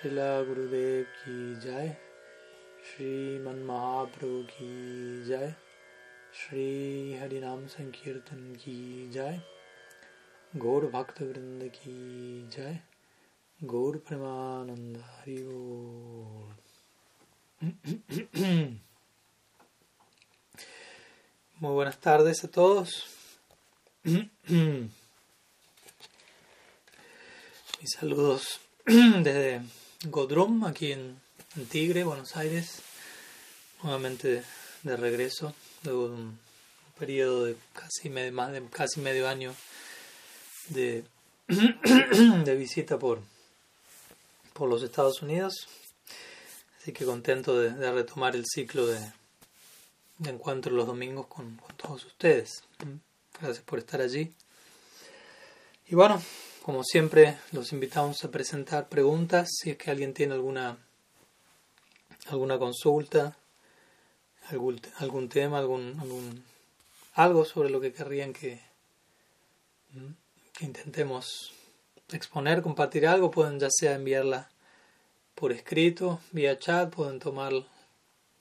श्रीला गुरुदेव की जय श्रीमन महाप्रभु की जय श्री हरिनाम संकीर्तन की जय गौर भक्त वृंद की जय गौर प्रेमानंद Hari Muy buenas tardes a todos. Mis saludos desde Godrum, aquí en, Tigre, Buenos Aires. Nuevamente de regreso, de un periodo de casi medio, más de casi medio año de, de visita por, por los Estados Unidos. Así que contento de, retomar el ciclo de, de encuentro los domingos con todos ustedes. Gracias por estar allí. Y bueno, como siempre, los invitamos a presentar preguntas si es que alguien tiene alguna, alguna consulta, algún, algún tema, algún, algún, algo sobre lo que querrían que, que intentemos exponer, compartir algo, pueden ya sea enviarla por escrito, vía chat, pueden tomar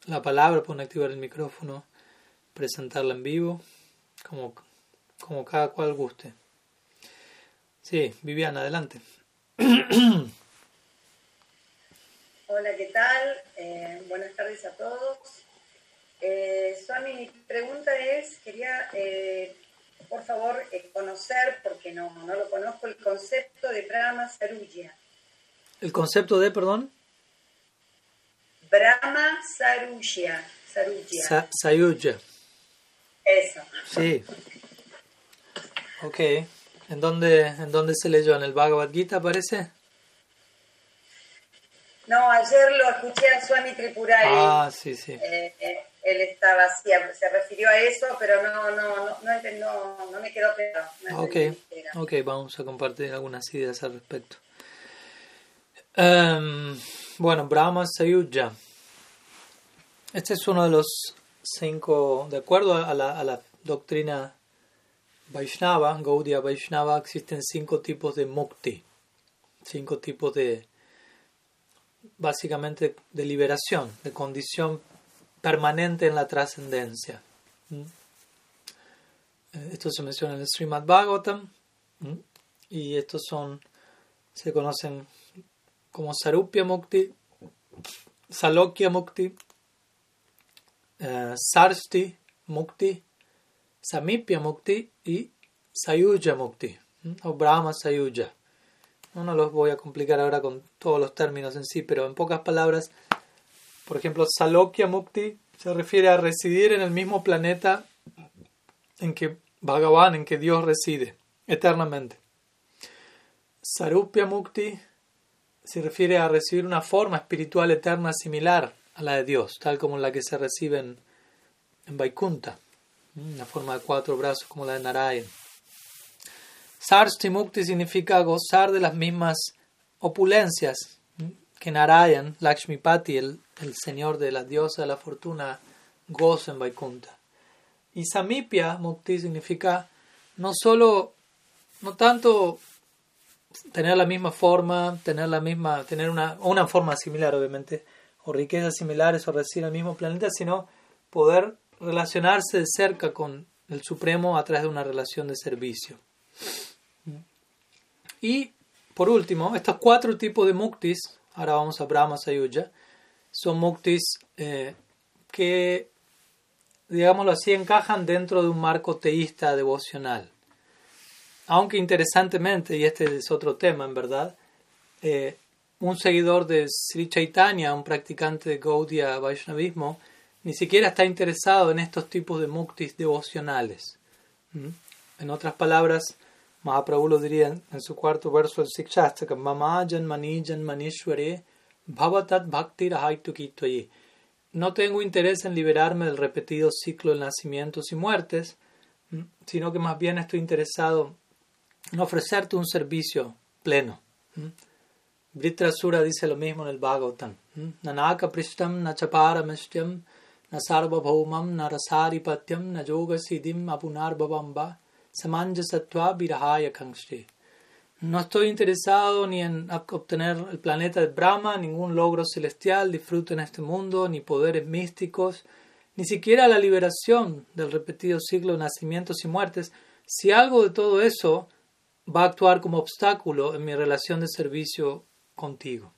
la palabra, pueden activar el micrófono, presentarla en vivo, como, como cada cual guste. Sí, Viviana, adelante. Hola, ¿qué tal? Eh, buenas tardes a todos. Eh, Swami, mi pregunta es, quería, eh, por favor, eh, conocer, porque no, no lo conozco, el concepto de Brahma Saruya. ¿El concepto de, perdón? Brahma Saruya. Saruya. Sa Sayuja. Eso. Sí. Ok. ¿En dónde, ¿En dónde se leyó? ¿En el Bhagavad Gita parece? No, ayer lo escuché a Swami Tripurari. Ah, sí, sí. Eh, eh, él estaba así, se refirió a eso, pero no, no, no, no, no, me quedó claro. No ok, ok, vamos a compartir algunas ideas al respecto. Um, bueno, Brahma Sayuja. Este es uno de los cinco, de acuerdo a la, a la doctrina Vaishnava, Gaudiya Vaishnava, existen cinco tipos de mukti, cinco tipos de, básicamente, de liberación, de condición permanente en la trascendencia. Esto se menciona en el Srimad Bhagavatam y estos son, se conocen como Sarupya Mukti, Salokya Mukti, uh, Sarsti Mukti, Samipya Mukti y Sayuja Mukti, o Brahma Sayuja. No los voy a complicar ahora con todos los términos en sí, pero en pocas palabras, por ejemplo, Salokya Mukti se refiere a residir en el mismo planeta en que Bhagavan, en que Dios reside eternamente. Sarupya Mukti se refiere a recibir una forma espiritual eterna similar a la de Dios, tal como la que se recibe en, en Vaikunta, una forma de cuatro brazos como la de Narayan. Sarsti Mukti significa gozar de las mismas opulencias que Narayan, Lakshmipati, el, el señor de la diosa de la fortuna, goza en Vaikunta. Y Samipya Mukti significa no solo, no tanto tener la misma forma, tener la misma, tener una, una forma similar obviamente, o riquezas similares o residir en el mismo planeta, sino poder relacionarse de cerca con el Supremo a través de una relación de servicio. Y por último, estos cuatro tipos de muktis, ahora vamos a Brahma Sayuja, son muktis eh, que, digámoslo así, encajan dentro de un marco teísta devocional. Aunque interesantemente, y este es otro tema en verdad, eh, un seguidor de Sri Chaitanya, un practicante de Gaudiya Vaishnavismo, ni siquiera está interesado en estos tipos de muktis devocionales. En otras palabras, Mahaprabhu lo diría en su cuarto verso del Sikshastra, Mama Janmani Janmanishware Bhavatat Bhakti Rahaituki No tengo interés en liberarme del repetido ciclo de nacimientos y muertes, sino que más bien estoy interesado en ofrecerte un servicio pleno. Vritrasura dice lo mismo en el Bhagavatam. Nanaka prishtam nachaparamishtyam nasarvabhaumam narasaripatyam nayoga siddhim apunar bhavamba samanjasatva virahaya kangste. No estoy interesado ni en obtener el planeta de Brahma, ningún logro celestial, disfruto en este mundo, ni poderes místicos, ni siquiera la liberación del repetido ciclo de nacimientos y muertes, si algo de todo eso va a actuar como obstáculo en mi relación de servicio contigo.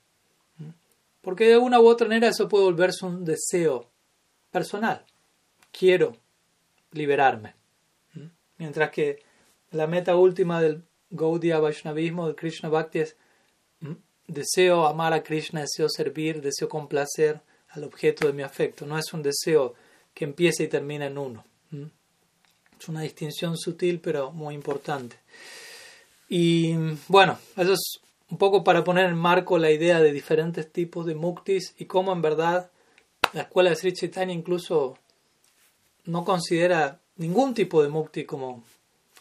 Porque de una u otra manera eso puede volverse un deseo personal. Quiero liberarme. Mientras que la meta última del Gaudiya Vaishnavismo, del Krishna Bhakti es deseo amar a Krishna, deseo servir, deseo complacer al objeto de mi afecto. No es un deseo que empieza y termina en uno. Es una distinción sutil pero muy importante. Y bueno, eso es un poco para poner en marco la idea de diferentes tipos de muktis y cómo en verdad la escuela de Sri Chaitanya incluso no considera ningún tipo de mukti como,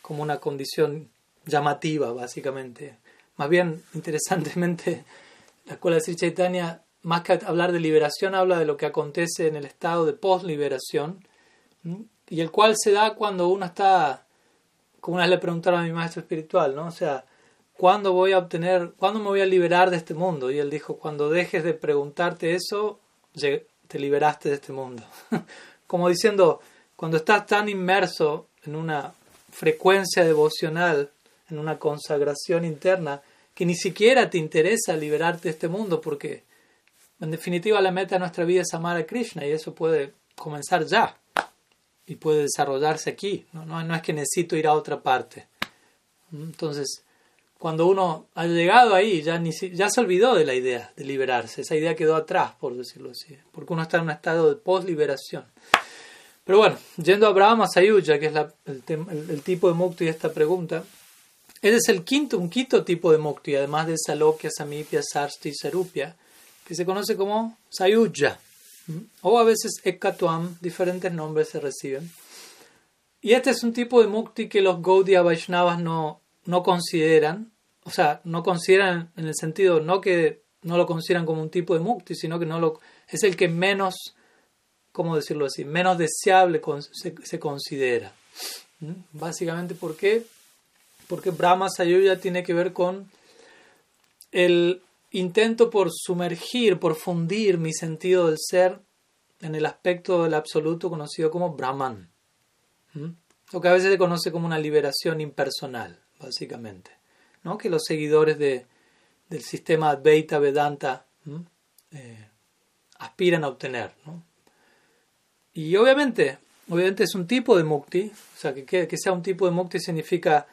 como una condición llamativa, básicamente. Más bien, interesantemente, la escuela de Sri Chaitanya, más que hablar de liberación, habla de lo que acontece en el estado de post-liberación, y el cual se da cuando uno está, como una vez le preguntaron a mi maestro espiritual, ¿no? O sea, ¿cuándo voy a obtener, cuándo me voy a liberar de este mundo? Y él dijo, cuando dejes de preguntarte eso, te liberaste de este mundo. Como diciendo, cuando estás tan inmerso en una frecuencia devocional, en una consagración interna, que ni siquiera te interesa liberarte de este mundo, porque en definitiva la meta de nuestra vida es amar a Krishna y eso puede comenzar ya y puede desarrollarse aquí. No, no, no es que necesito ir a otra parte. Entonces, cuando uno ha llegado ahí, ya, ni, ya se olvidó de la idea de liberarse. Esa idea quedó atrás, por decirlo así. Porque uno está en un estado de post-liberación. Pero bueno, yendo a Brahma Sayuja, que es el, tipo de mukti de esta pregunta, ese es el quinto, un quinto tipo de mukti, además de Salokya, Samipya, Sarsti y Sarupya, que se conoce como Sayuja. O a veces Ekatuam, diferentes nombres se reciben. Y este es un tipo de mukti que los Gaudiya Vaishnavas no, no consideran, o sea, no consideran en el sentido, no que no lo consideran como un tipo de mukti, sino que no lo, es el que menos, ¿cómo decirlo así?, menos deseable se, considera. ¿Mm? Básicamente, ¿por qué? Porque Brahma Sayuya tiene que ver con el intento por sumergir, por fundir mi sentido del ser en el aspecto del absoluto conocido como Brahman. ¿Mm? Lo que a veces se conoce como una liberación impersonal básicamente, ¿no? que los seguidores de, del sistema Advaita Vedanta eh, aspiran a obtener. ¿no? Y obviamente, obviamente es un tipo de mukti, o sea, que, que sea un tipo de mukti significa,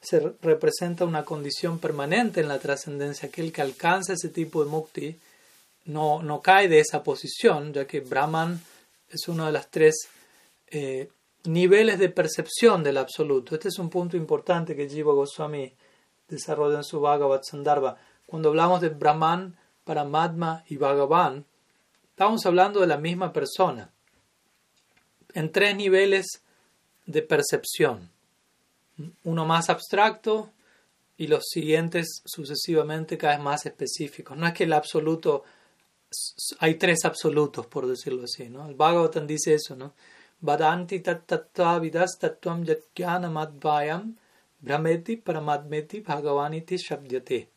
se representa una condición permanente en la trascendencia, aquel que alcanza ese tipo de mukti no, no cae de esa posición, ya que Brahman es uno de las tres eh, niveles de percepción del absoluto. Este es un punto importante que Jiva Goswami desarrolla en su Bhagavad Sandarbha. Cuando hablamos de Brahman, Paramatma y Bhagavan, estamos hablando de la misma persona en tres niveles de percepción. Uno más abstracto y los siguientes sucesivamente cada vez más específicos. No es que el absoluto, hay tres absolutos, por decirlo así. ¿no? El Bhagavatam dice eso, ¿no? Vidas tatvam madvayam brahmeti paramadmeti bhagavaniti shabdyate.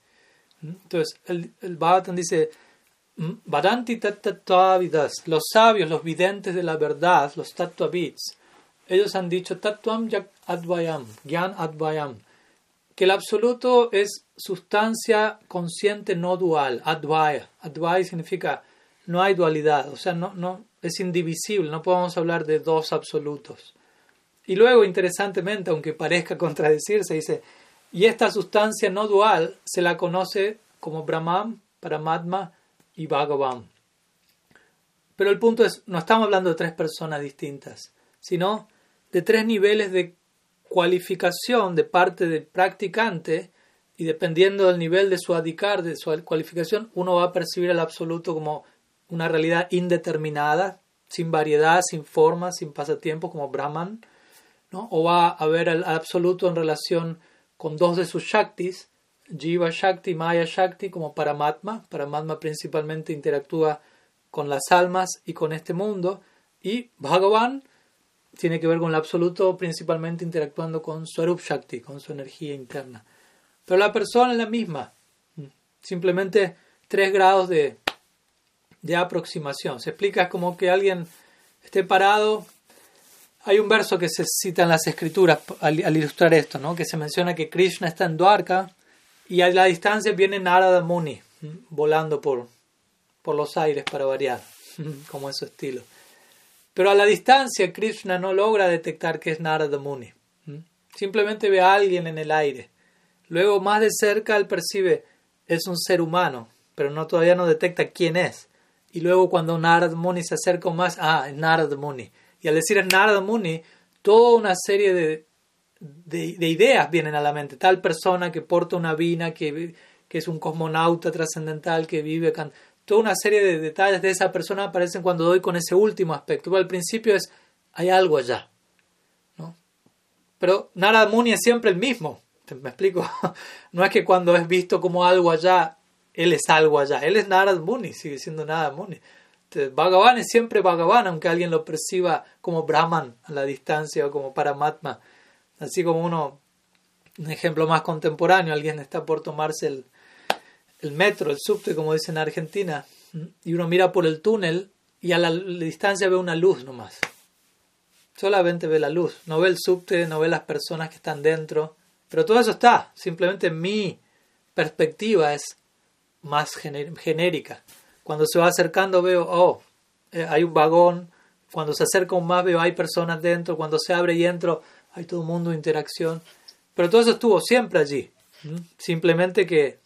Entonces, el, el Bhagavatam dice, Vadanti vidas, los sabios, los videntes de la verdad, los tattvavits, ellos han dicho tattvam advayam, gyan advayam, que el absoluto es sustancia consciente no dual, advaya. Advaya significa no hay dualidad, o sea, no, no, es indivisible, no podemos hablar de dos absolutos. Y luego, interesantemente, aunque parezca contradecirse, dice, y esta sustancia no dual se la conoce como Brahman, Paramatma y Bhagavan. Pero el punto es, no estamos hablando de tres personas distintas, sino de tres niveles de cualificación de parte del practicante y dependiendo del nivel de su adicar, de su cualificación, uno va a percibir el absoluto como una realidad indeterminada, sin variedad, sin forma, sin pasatiempo, como Brahman, ¿no? o va a ver el absoluto en relación con dos de sus Shaktis, Jiva Shakti y Maya Shakti, como Paramatma. Paramatma principalmente interactúa con las almas y con este mundo, y Bhagavan tiene que ver con el absoluto, principalmente interactuando con Swarup Shakti, con su energía interna. pero la persona es la misma. Simplemente tres grados de, de aproximación. Se explica como que alguien esté parado. Hay un verso que se cita en las escrituras al, ilustrar esto, ¿no? que se menciona que Krishna está en Dwarka y a la distancia viene Narada Muni volando por, por los aires para variar, como es su estilo. Pero a la distancia Krishna no logra detectar que es Narada Muni. Simplemente ve a alguien en el aire. Luego más de cerca él percibe es un ser humano, pero no todavía no detecta quién es. Y luego cuando Narada Muni se acerca más, ah, es Narada Muni. Y al decir es Narada Muni, toda una serie de, de, ideas vienen a la mente. Tal persona que porta una vina, que, que es un cosmonauta trascendental, que vive acá. Toda una serie de detalles de esa persona aparecen cuando doy con ese último aspecto. Al principio es, hay algo allá. ¿no? Pero Narada Muni es siempre el mismo. ¿Me explico? No es que cuando es visto como algo allá, él es algo allá. Él es Narad Muni, sigue siendo Narad Muni. Bhagavan es siempre Bhagavan, aunque alguien lo perciba como Brahman a la distancia o como Paramatma. Así como uno, un ejemplo más contemporáneo, alguien está por tomarse el, el metro, el subte, como dicen en Argentina, y uno mira por el túnel y a la, la distancia ve una luz nomás. Solamente ve la luz, no ve el subte, no ve las personas que están dentro pero todo eso está, simplemente mi perspectiva es más genérica. Cuando se va acercando veo, oh, eh, hay un vagón, cuando se acerca un más veo hay personas dentro, cuando se abre y entro hay todo un mundo interacción. Pero todo eso estuvo siempre allí. Simplemente que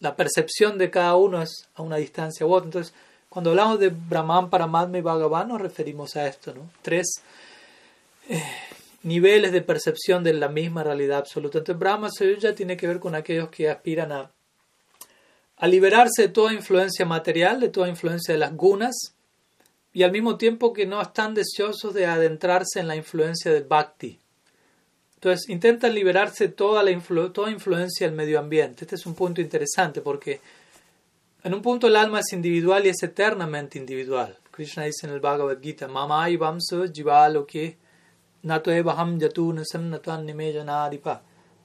la percepción de cada uno es a una distancia u otra. Entonces, cuando hablamos de Brahman, Paramatma y Bhagavan, nos referimos a esto, ¿no? Tres eh, niveles de percepción de la misma realidad absoluta. Entonces Brahma ya tiene que ver con aquellos que aspiran a, a liberarse de toda influencia material, de toda influencia de las gunas, y al mismo tiempo que no están deseosos de adentrarse en la influencia del bhakti. Entonces intentan liberarse toda, la toda influencia del medio ambiente. Este es un punto interesante porque en un punto el alma es individual y es eternamente individual. Krishna dice en el Bhagavad Gita, Mamai Vamsa Jivaloke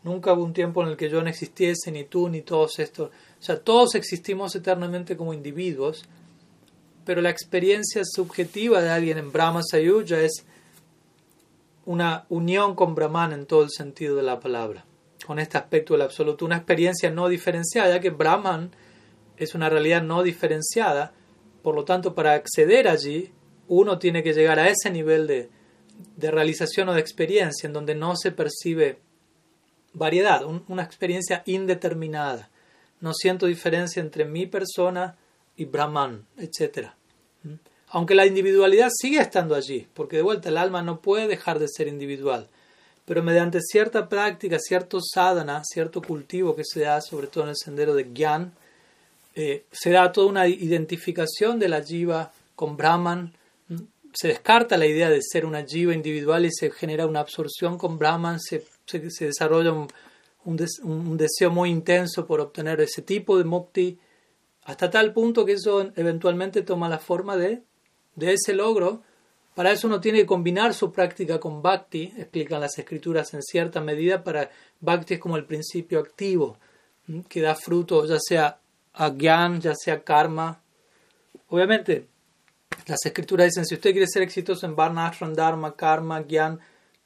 Nunca hubo un tiempo en el que yo no existiese, ni tú, ni todos estos. O sea, todos existimos eternamente como individuos, pero la experiencia subjetiva de alguien en Brahma Sayuja es una unión con Brahman en todo el sentido de la palabra, con este aspecto del absoluto, una experiencia no diferenciada, ya que Brahman es una realidad no diferenciada, por lo tanto, para acceder allí, uno tiene que llegar a ese nivel de, de realización o de experiencia en donde no se percibe variedad, una experiencia indeterminada. No siento diferencia entre mi persona y Brahman, etc. ¿Mm? Aunque la individualidad sigue estando allí, porque de vuelta el alma no puede dejar de ser individual, pero mediante cierta práctica, cierto sadhana, cierto cultivo que se da sobre todo en el sendero de Gyan, eh, se da toda una identificación de la jiva con Brahman, se descarta la idea de ser una jiva individual y se genera una absorción con Brahman, se, se, desarrolla un, un, deseo muy intenso por obtener ese tipo de mukti, hasta tal punto que eso eventualmente toma la forma de, de ese logro. Para eso uno tiene que combinar su práctica con bhakti, explican las escrituras en cierta medida, para bhakti es como el principio activo, que da fruto ya sea a gyan, ya sea karma. Obviamente, las escrituras dicen, si usted quiere ser exitoso en Varna, Dharma, Karma, Gyan,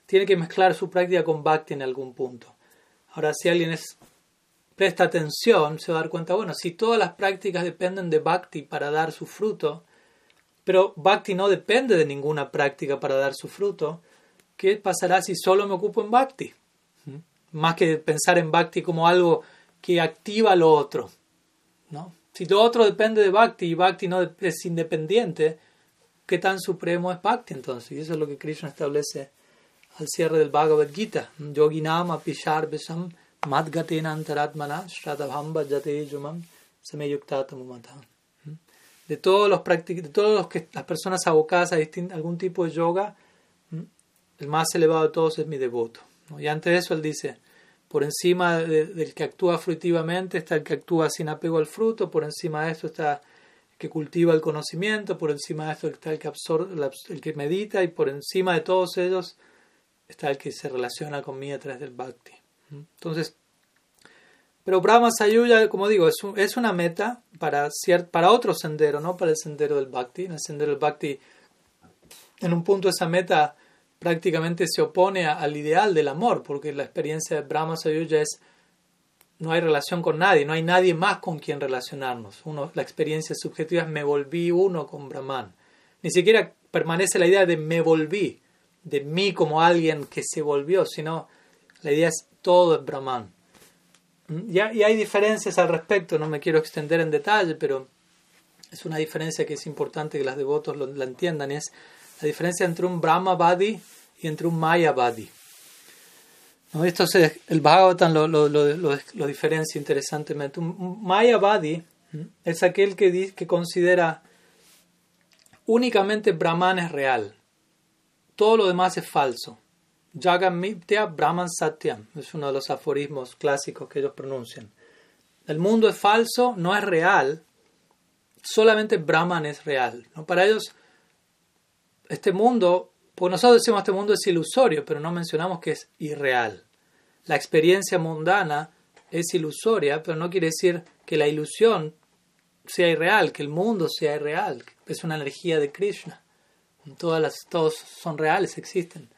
tiene que mezclar su práctica con Bhakti en algún punto. Ahora, si alguien es, presta atención, se va a dar cuenta, bueno, si todas las prácticas dependen de Bhakti para dar su fruto, pero Bhakti no depende de ninguna práctica para dar su fruto, ¿qué pasará si solo me ocupo en Bhakti? ¿Mm? Más que pensar en Bhakti como algo que activa lo otro. ¿no? Si lo otro depende de Bhakti y Bhakti no es independiente, ¿qué tan supremo es Bhakti entonces? Y eso es lo que Krishna establece al cierre del Bhagavad Gita. Yoginama pishar besam madgatena antaratmana shradabhamba yumam ¿Mm? De todos los de todos las personas abocadas a algún tipo de yoga, ¿Mm? el más elevado de todos es mi devoto. Y antes de eso él dice, por encima del que actúa fruitivamente está el que actúa sin apego al fruto, por encima de esto está el que cultiva el conocimiento, por encima de esto está el que absorbe, el que medita y por encima de todos ellos está el que se relaciona conmigo a través del bhakti. Entonces, Pero Brahma Sayuya, como digo, es, es una meta para, para otro sendero, no para el sendero del Bhakti. En el sendero del Bhakti, en un punto esa meta prácticamente se opone al ideal del amor, porque la experiencia de Brahma Sayuya es no hay relación con nadie, no hay nadie más con quien relacionarnos. Uno, la experiencia subjetiva es me volví uno con Brahman. Ni siquiera permanece la idea de me volví, de mí como alguien que se volvió, sino la idea es todo es Brahman. Y hay diferencias al respecto, no me quiero extender en detalle, pero es una diferencia que es importante que las devotos lo, la entiendan, es la diferencia entre un Brahma Badi y entre un Maya Badi. ¿No? Esto el Bhagavatam lo, lo, lo, diferencia interesantemente. Un Maya Badi es aquel que, que considera únicamente Brahman es real, todo lo demás es falso. Jagammitya Brahman Satyam es uno de los aforismos clásicos que ellos pronuncian. El mundo es falso, no es real, solamente Brahman es real. ¿no? Para ellos, este mundo, pues nosotros decimos este mundo es ilusorio, pero no mencionamos que es irreal. La experiencia mundana es ilusoria, pero no quiere decir que la ilusión sea irreal, que el mundo sea irreal, es una energía de Krishna. Todas las, todos son reales, existen.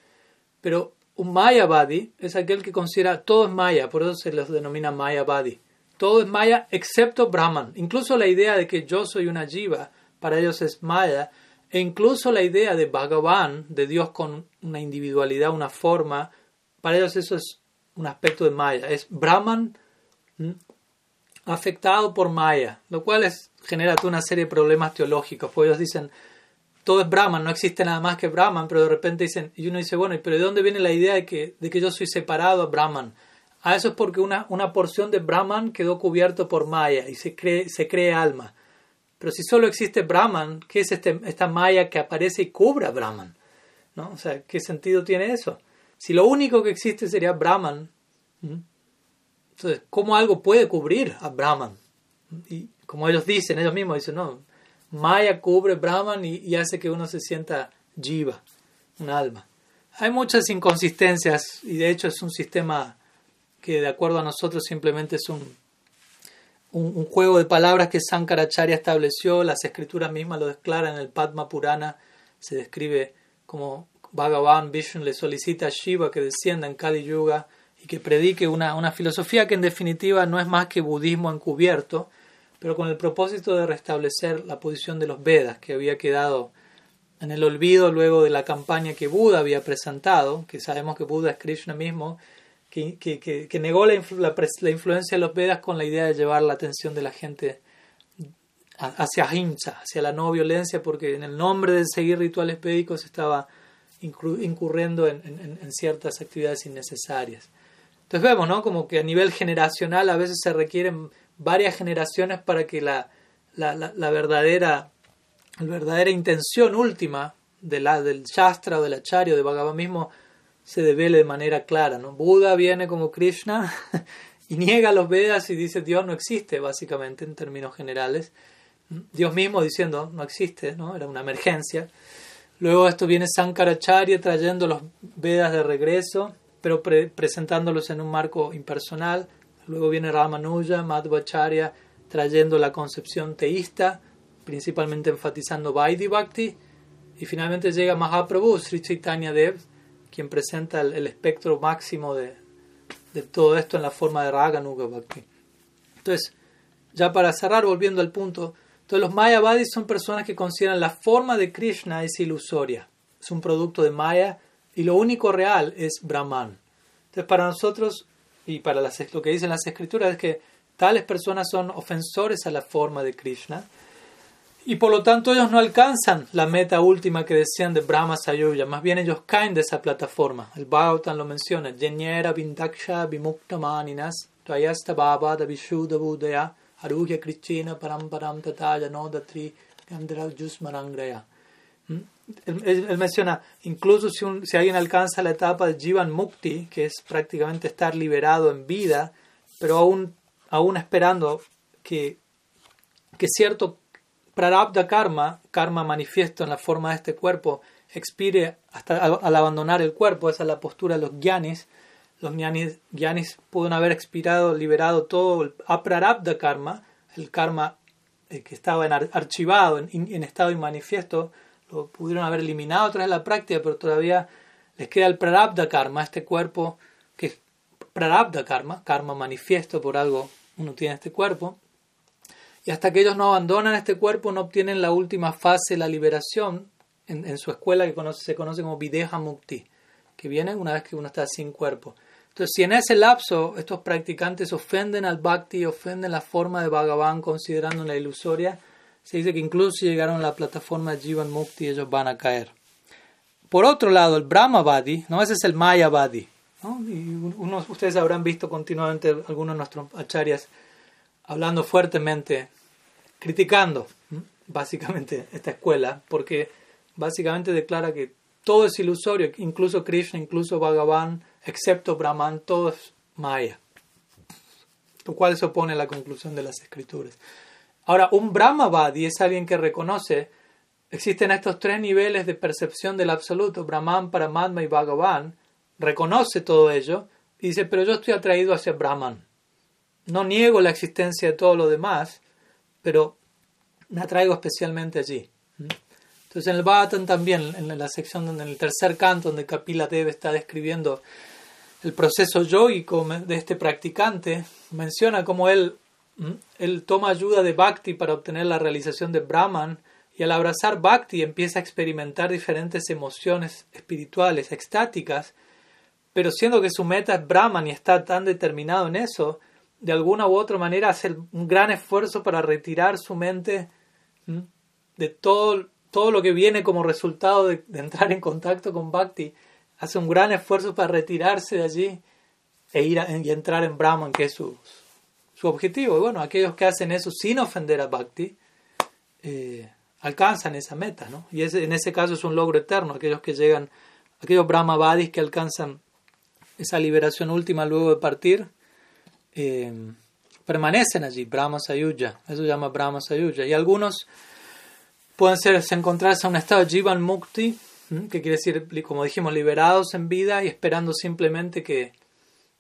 Pero un Mayavadi es aquel que considera todo es Maya, por eso se los denomina Mayavadi. Todo es Maya excepto Brahman. Incluso la idea de que yo soy una jiva, para ellos es Maya. E incluso la idea de Bhagavan, de Dios con una individualidad, una forma, para ellos eso es un aspecto de Maya. Es Brahman afectado por Maya, lo cual es, genera toda una serie de problemas teológicos. Porque ellos dicen, todo es Brahman, no existe nada más que Brahman, pero de repente dicen, y uno dice, bueno, pero ¿de dónde viene la idea de que, de que yo soy separado a Brahman? A ah, eso es porque una, una porción de Brahman quedó cubierto por Maya y se cree, se cree alma. Pero si solo existe Brahman, ¿qué es este, esta Maya que aparece y cubre a Brahman? ¿No? O sea, ¿qué sentido tiene eso? Si lo único que existe sería Brahman, entonces, ¿cómo algo puede cubrir a Brahman? Y como ellos dicen, ellos mismos dicen, no, Maya cubre Brahman y, hace que uno se sienta jiva, un alma. Hay muchas inconsistencias y de hecho es un sistema que de acuerdo a nosotros simplemente es un, un, juego de palabras que Sankaracharya estableció, las escrituras mismas lo declaran en el Padma Purana, se describe como Bhagavan Vishnu le solicita a Shiva que descienda en Kali Yuga y que predique una, una filosofía que en definitiva no es más que budismo encubierto, pero con el propósito de restablecer la posición de los Vedas, que había quedado en el olvido luego de la campaña que Buda había presentado, que sabemos que Buda es Krishna mismo, que, que, que, negó la, la, influencia de los Vedas con la idea de llevar la atención de la gente hacia Ahimsa, hacia la no violencia, porque en el nombre de seguir rituales védicos estaba incurriendo en, en, en ciertas actividades innecesarias. Entonces vemos, ¿no? Como que a nivel generacional a veces se requieren varias generaciones para que la, la, la, verdadera, la verdadera intención última de la, del Shastra o del Acharya de Bhagavan mismo se devele de manera clara. ¿no? Buda viene como Krishna y niega los Vedas y dice Dios no existe, básicamente, en términos generales. Dios mismo diciendo no existe, ¿no? era una emergencia. Luego esto viene Sankaracharya trayendo los Vedas de regreso, pero presentándolos en un marco impersonal. Luego viene Ramanuja, Madhvacharya, trayendo la concepción teísta, principalmente enfatizando Vaidhi Bhakti. Y finalmente llega Mahaprabhu, Sri Chaitanya Dev, quien presenta el, espectro máximo de, de, todo esto en la forma de Raganuga Bhakti. Entonces, ya para cerrar, volviendo al punto, entonces los Mayavadis son personas que consideran la forma de Krishna es ilusoria, es un producto de Maya y lo único real es Brahman. Entonces, para nosotros y para las, lo que dicen las escrituras es que tales personas son ofensores a la forma de Krishna y por lo tanto ellos no alcanzan la meta última que decían de Brahma Sayuya, más bien ellos caen de esa plataforma. El Bhagavatam lo menciona, Jenyera Vindaksha Vimuktamaninas Tvayasta Babada Vishuddha Budaya Arugya Krishna Paramparam Tataya Nodatri Gandra Jusmarangraya. ¿Mm? Él, menciona, incluso si, si, alguien alcanza la etapa de Jivan Mukti, que es prácticamente estar liberado en vida, pero aún, aún esperando que, que cierto prarabdha karma, karma manifiesto en la forma de este cuerpo, expire hasta al, abandonar el cuerpo, esa es la postura de los gyanis, los gyanis, pueden haber expirado, liberado todo el aprarabdha karma, el karma eh, que estaba en archivado, en, estado inmanifiesto, lo pudieron haber eliminado tras la práctica, pero todavía les queda el prarabdha karma, este cuerpo que es prarabdha karma, karma manifiesto por algo uno tiene este cuerpo. Y hasta que ellos no abandonan este cuerpo, no obtienen la última fase, la liberación, en, su escuela que se conoce como Videha Mukti, que viene una vez que uno está sin cuerpo. Entonces, si en ese lapso estos practicantes ofenden al Bhakti, ofenden la forma de Bhagavan considerando la ilusoria, se dice que incluso si llegaron a la plataforma Jivan Mukti, ellos van a caer. Por otro lado, el Brahmavadi, ¿no? ese es el Mayavadi. ¿no? Y unos, ustedes habrán visto continuamente algunos de nuestros acharyas hablando fuertemente, criticando básicamente esta escuela, porque básicamente declara que todo es ilusorio, incluso Krishna, incluso Bhagavan, excepto Brahman, todo es Maya. Lo cual se opone a la conclusión de las escrituras. Ahora, un Brahmavadi es alguien que reconoce, existen estos tres niveles de percepción del absoluto, Brahman, Paramatma y Bhagavan, reconoce todo ello y dice, pero yo estoy atraído hacia Brahman. No niego la existencia de todo lo demás, pero me atraigo especialmente allí. Entonces en el Bhagavatam también, en la sección, en el tercer canto, donde Kapila Deva está describiendo el proceso yoico de este practicante, menciona cómo él, él toma ayuda de Bhakti para obtener la realización de Brahman y al abrazar Bhakti empieza a experimentar diferentes emociones espirituales, extáticas, pero siendo que su meta es Brahman y está tan determinado en eso, de alguna u otra manera hace un gran esfuerzo para retirar su mente de todo, todo lo que viene como resultado de entrar en contacto con Bhakti. Hace un gran esfuerzo para retirarse de allí e ir y entrar en Brahman, que es su, su objetivo. Y bueno, aquellos que hacen eso sin ofender a Bhakti, eh, alcanzan esa meta, ¿no? Y ese, en ese caso es un logro eterno, aquellos que llegan, aquellos Brahmavadis que alcanzan esa liberación última luego de partir, eh, permanecen allí, Brahma Sayuja, eso se llama Brahma Sayuja. Y algunos pueden ser, encontrarse en un estado de Jivan Mukti, que quiere decir, como dijimos, liberados en vida y esperando simplemente que,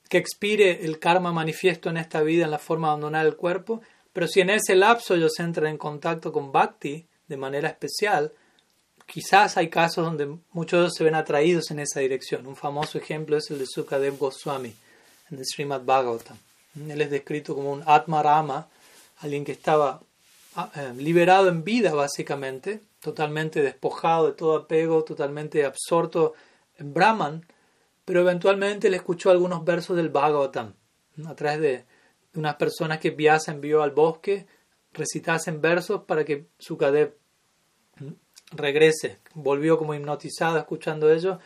que expire el karma manifiesto en esta vida en la forma de abandonar el cuerpo. Pero si en ese lapso ellos entran en contacto con Bhakti de manera especial, quizás hay casos donde muchos se ven atraídos en esa dirección. Un famoso ejemplo es el de Sukadev Goswami en el Srimad Bhagavatam. Él es descrito como un Atma Rama, alguien que estaba ah, eh, liberado en vida básicamente, totalmente despojado de todo apego, totalmente absorto en Brahman, pero eventualmente le escuchó algunos versos del Bhagavatam, a través de unas personas que Vyasa envió al bosque, recitasen versos para que Sukadev regrese. Volvió como hipnotizado escuchando ello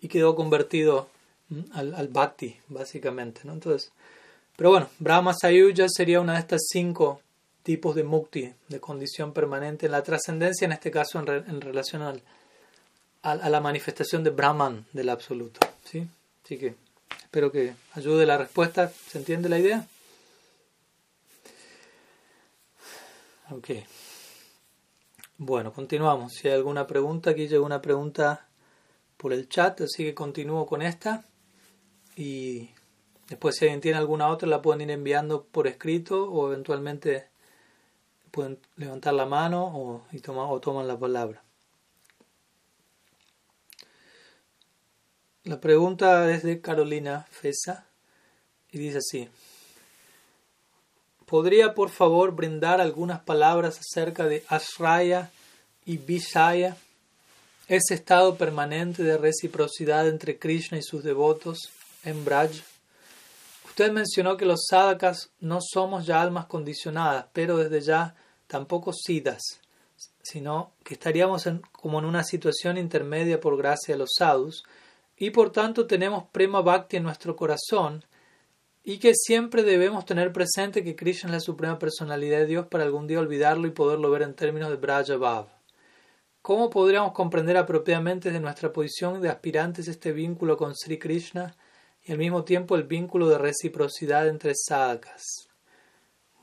y quedó convertido al, bhakti, básicamente. ¿no? Entonces, pero bueno, Brahma Sayuja sería una de estas cinco tipos de mukti, de condición permanente en la trascendencia, en este caso en, relación al, a, la manifestación de Brahman del absoluto. ¿sí? Así que espero que ayude la respuesta. ¿Se entiende la idea? Ok. Bueno, continuamos. Si hay alguna pregunta, aquí llega una pregunta por el chat, así que continúo con esta. Y después si alguien tiene alguna otra, la pueden ir enviando por escrito o eventualmente pueden levantar la mano o, y o toman la palabra. La pregunta es de Carolina Fesa y dice así. ¿Podría por favor brindar algunas palabras acerca de Ashraya y Vishaya, ese estado permanente de reciprocidad entre Krishna y sus devotos en Braj? Usted mencionó que los sadhakas no somos ya almas condicionadas, pero desde ya tampoco siddhas, sino que estaríamos como en una situación intermedia por gracia de los sadhus, y por tanto tenemos prema bhakti en nuestro corazón, y que siempre debemos tener presente que Krishna es la suprema personalidad de Dios para algún día olvidarlo y poderlo ver en términos de Braja Bhav. ¿Cómo podríamos comprender apropiadamente desde nuestra posición de aspirantes este vínculo con Sri Krishna y al mismo tiempo el vínculo de reciprocidad entre sadhakas?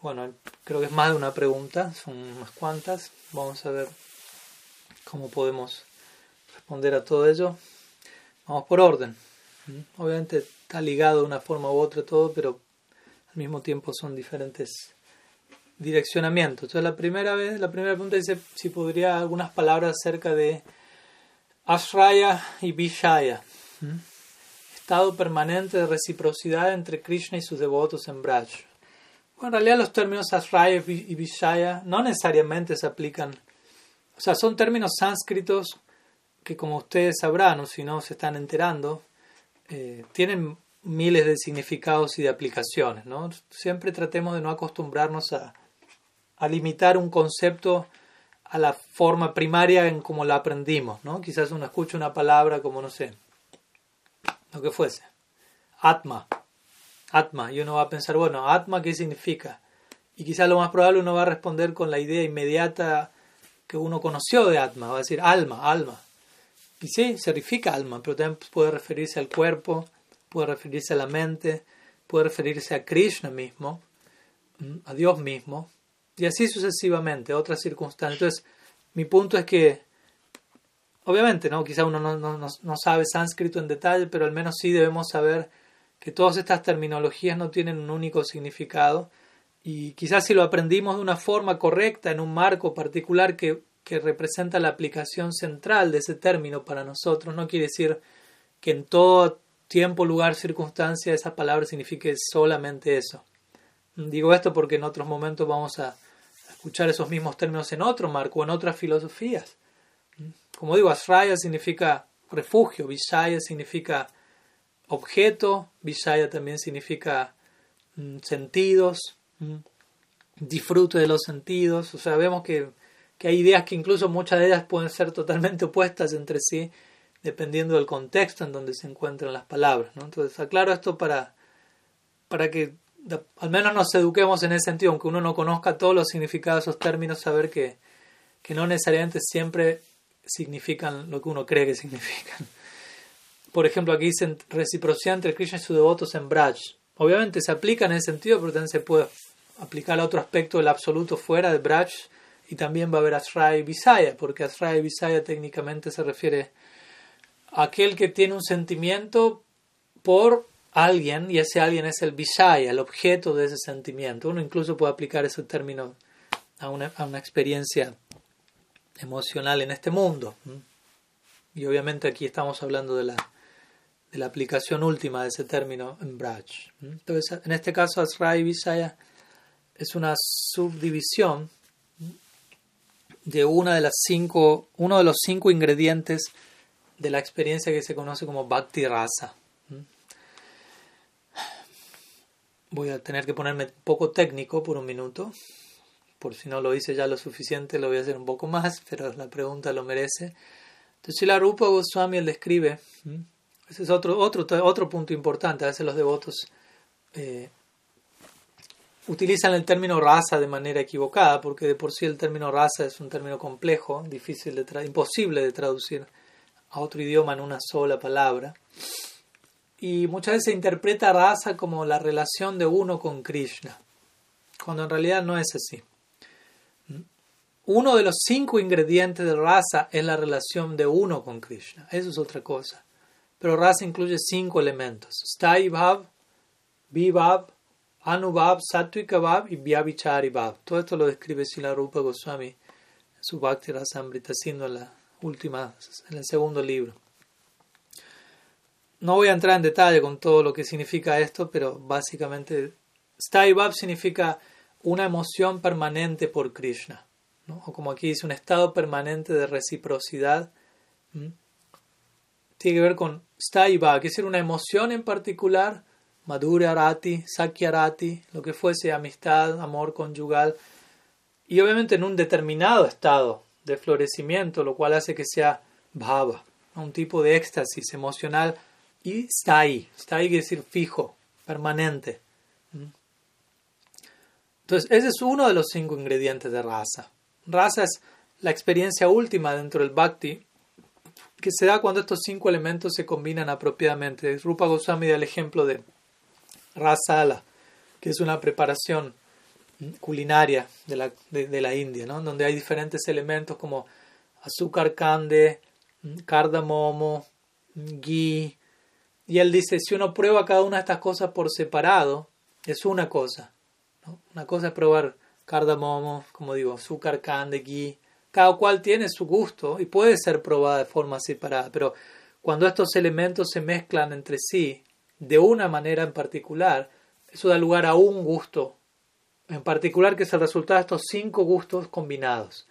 Bueno, creo que es más de una pregunta, son unas cuantas. Vamos a ver cómo podemos responder a todo ello. Vamos por orden. Obviamente está ligado de una forma u otra todo, pero al mismo tiempo son diferentes direccionamientos. Entonces la primera vez, la primera pregunta dice si podría algunas palabras acerca de Ashraya y Vishaya. Estado permanente de reciprocidad entre Krishna y sus devotos en Braj. En realidad los términos Ashraya y Vishaya no necesariamente se aplican. O sea, son términos sánscritos que como ustedes sabrán o si no se están enterando, eh, tienen miles de significados y de aplicaciones. ¿no? Siempre tratemos de no acostumbrarnos a, a limitar un concepto a la forma primaria en cómo la aprendimos. ¿no? Quizás uno escucha una palabra como, no sé, lo que fuese, Atma, Atma, y uno va a pensar, bueno, Atma, ¿qué significa? Y quizás lo más probable uno va a responder con la idea inmediata que uno conoció de Atma, va a decir alma, alma. Y sí, significa alma, pero también puede referirse al cuerpo, puede referirse a la mente, puede referirse a Krishna mismo, mm, a Dios mismo, y así sucesivamente, otras circunstancias. Entonces, mi punto es que, obviamente, ¿no? quizá uno no, no, no sabe sánscrito en detalle, pero al menos sí debemos saber que todas estas terminologías no tienen un único significado y quizás si lo aprendimos de una forma correcta, en un marco particular que que representa la aplicación central de ese término para nosotros, no quiere decir que en todo tiempo, lugar, circunstancia esa palabra signifique solamente eso. Digo esto porque en otros momentos vamos a escuchar esos mismos términos en otro marco, en otras filosofías. Como digo, Asraya significa refugio, Vishaya significa objeto, Vishaya también significa mm, sentidos, mm, disfrute de los sentidos. O sea, vemos que que hay ideas que incluso muchas de ellas pueden ser totalmente opuestas entre sí, dependiendo del contexto en donde se encuentran las palabras. ¿no? Entonces, aclaro esto para, para que al menos nos eduquemos en ese sentido, aunque uno no conozca todos los significados de esos términos, saber que, que no necesariamente siempre significan lo que uno cree que significan. Por ejemplo, aquí dicen reciprocidad entre Krishna y sus devotos en Braj. Obviamente se aplica en ese sentido, pero también se puede aplicar a otro aspecto del absoluto fuera de Braj y también va a haber Asray Visaya, porque Asray Visaya técnicamente se refiere a aquel que tiene un sentimiento por alguien y ese alguien es el Visaya, el objeto de ese sentimiento. Uno incluso puede aplicar ese término a una, a una experiencia emocional en este mundo. Y obviamente aquí estamos hablando de la, de la aplicación última de ese término en Braj. Entonces, en este caso, Asray Visaya es una subdivisión de una de las cinco, uno de los cinco ingredientes de la experiencia que se conoce como Bhakti Rasa. ¿Mm? Voy a tener que ponerme poco técnico por un minuto, por si no lo hice ya lo suficiente, lo voy a hacer un poco más, pero la pregunta lo merece. Entonces, la Rupa Goswami él describe, ¿Mm? ese es otro, otro, otro punto importante, a veces los devotos eh, utilizan el término raza de manera equivocada, porque de por sí el término raza es un término complejo, difícil de imposible de traducir a otro idioma en una sola palabra. Y muchas veces se interpreta raza como la relación de uno con Krishna, cuando en realidad no es así. Uno de los cinco ingredientes de raza es la relación de uno con Krishna, eso es otra cosa. Pero raza incluye cinco elementos: Stai Bhav, Vibhav, Anubhav, Satvika Bhav y Vyavichari. Todo esto lo describe Sila Rupa Goswami en su Bhakti Rasamrita, siendo la última, en el segundo libro. No voy a entrar en detalle con todo lo que significa esto, pero básicamente Stai significa una emoción permanente por Krishna, o como aquí dice, un estado permanente de reciprocidad. Tiene que ver con Stai que es una emoción en particular Madhurya Rati, Sakya Rati, lo que fuese amistad, amor conyugal, y obviamente en un determinado estado de florecimiento, lo cual hace que sea bhava, un tipo de éxtasis emocional, y está ahí, está ahí quiere decir fijo, permanente. Entonces, ese es uno de los cinco ingredientes de raza. Raza es la experiencia última dentro del bhakti que se da cuando estos cinco elementos se combinan apropiadamente. Rupa Goswami da el ejemplo de rasala, que es una preparación culinaria de la, de, la India, ¿no? donde hay diferentes elementos como azúcar cande, cardamomo, ghee Y él dice, si uno prueba cada una de estas cosas por separado, es una cosa. Una cosa es probar cardamomo, como digo, azúcar, cande, ghee. Cada cual tiene su gusto y puede ser probada de forma separada, pero cuando estos elementos se mezclan entre sí de una manera en particular, eso da lugar a un gusto en particular que es el resultado de estos cinco gustos combinados.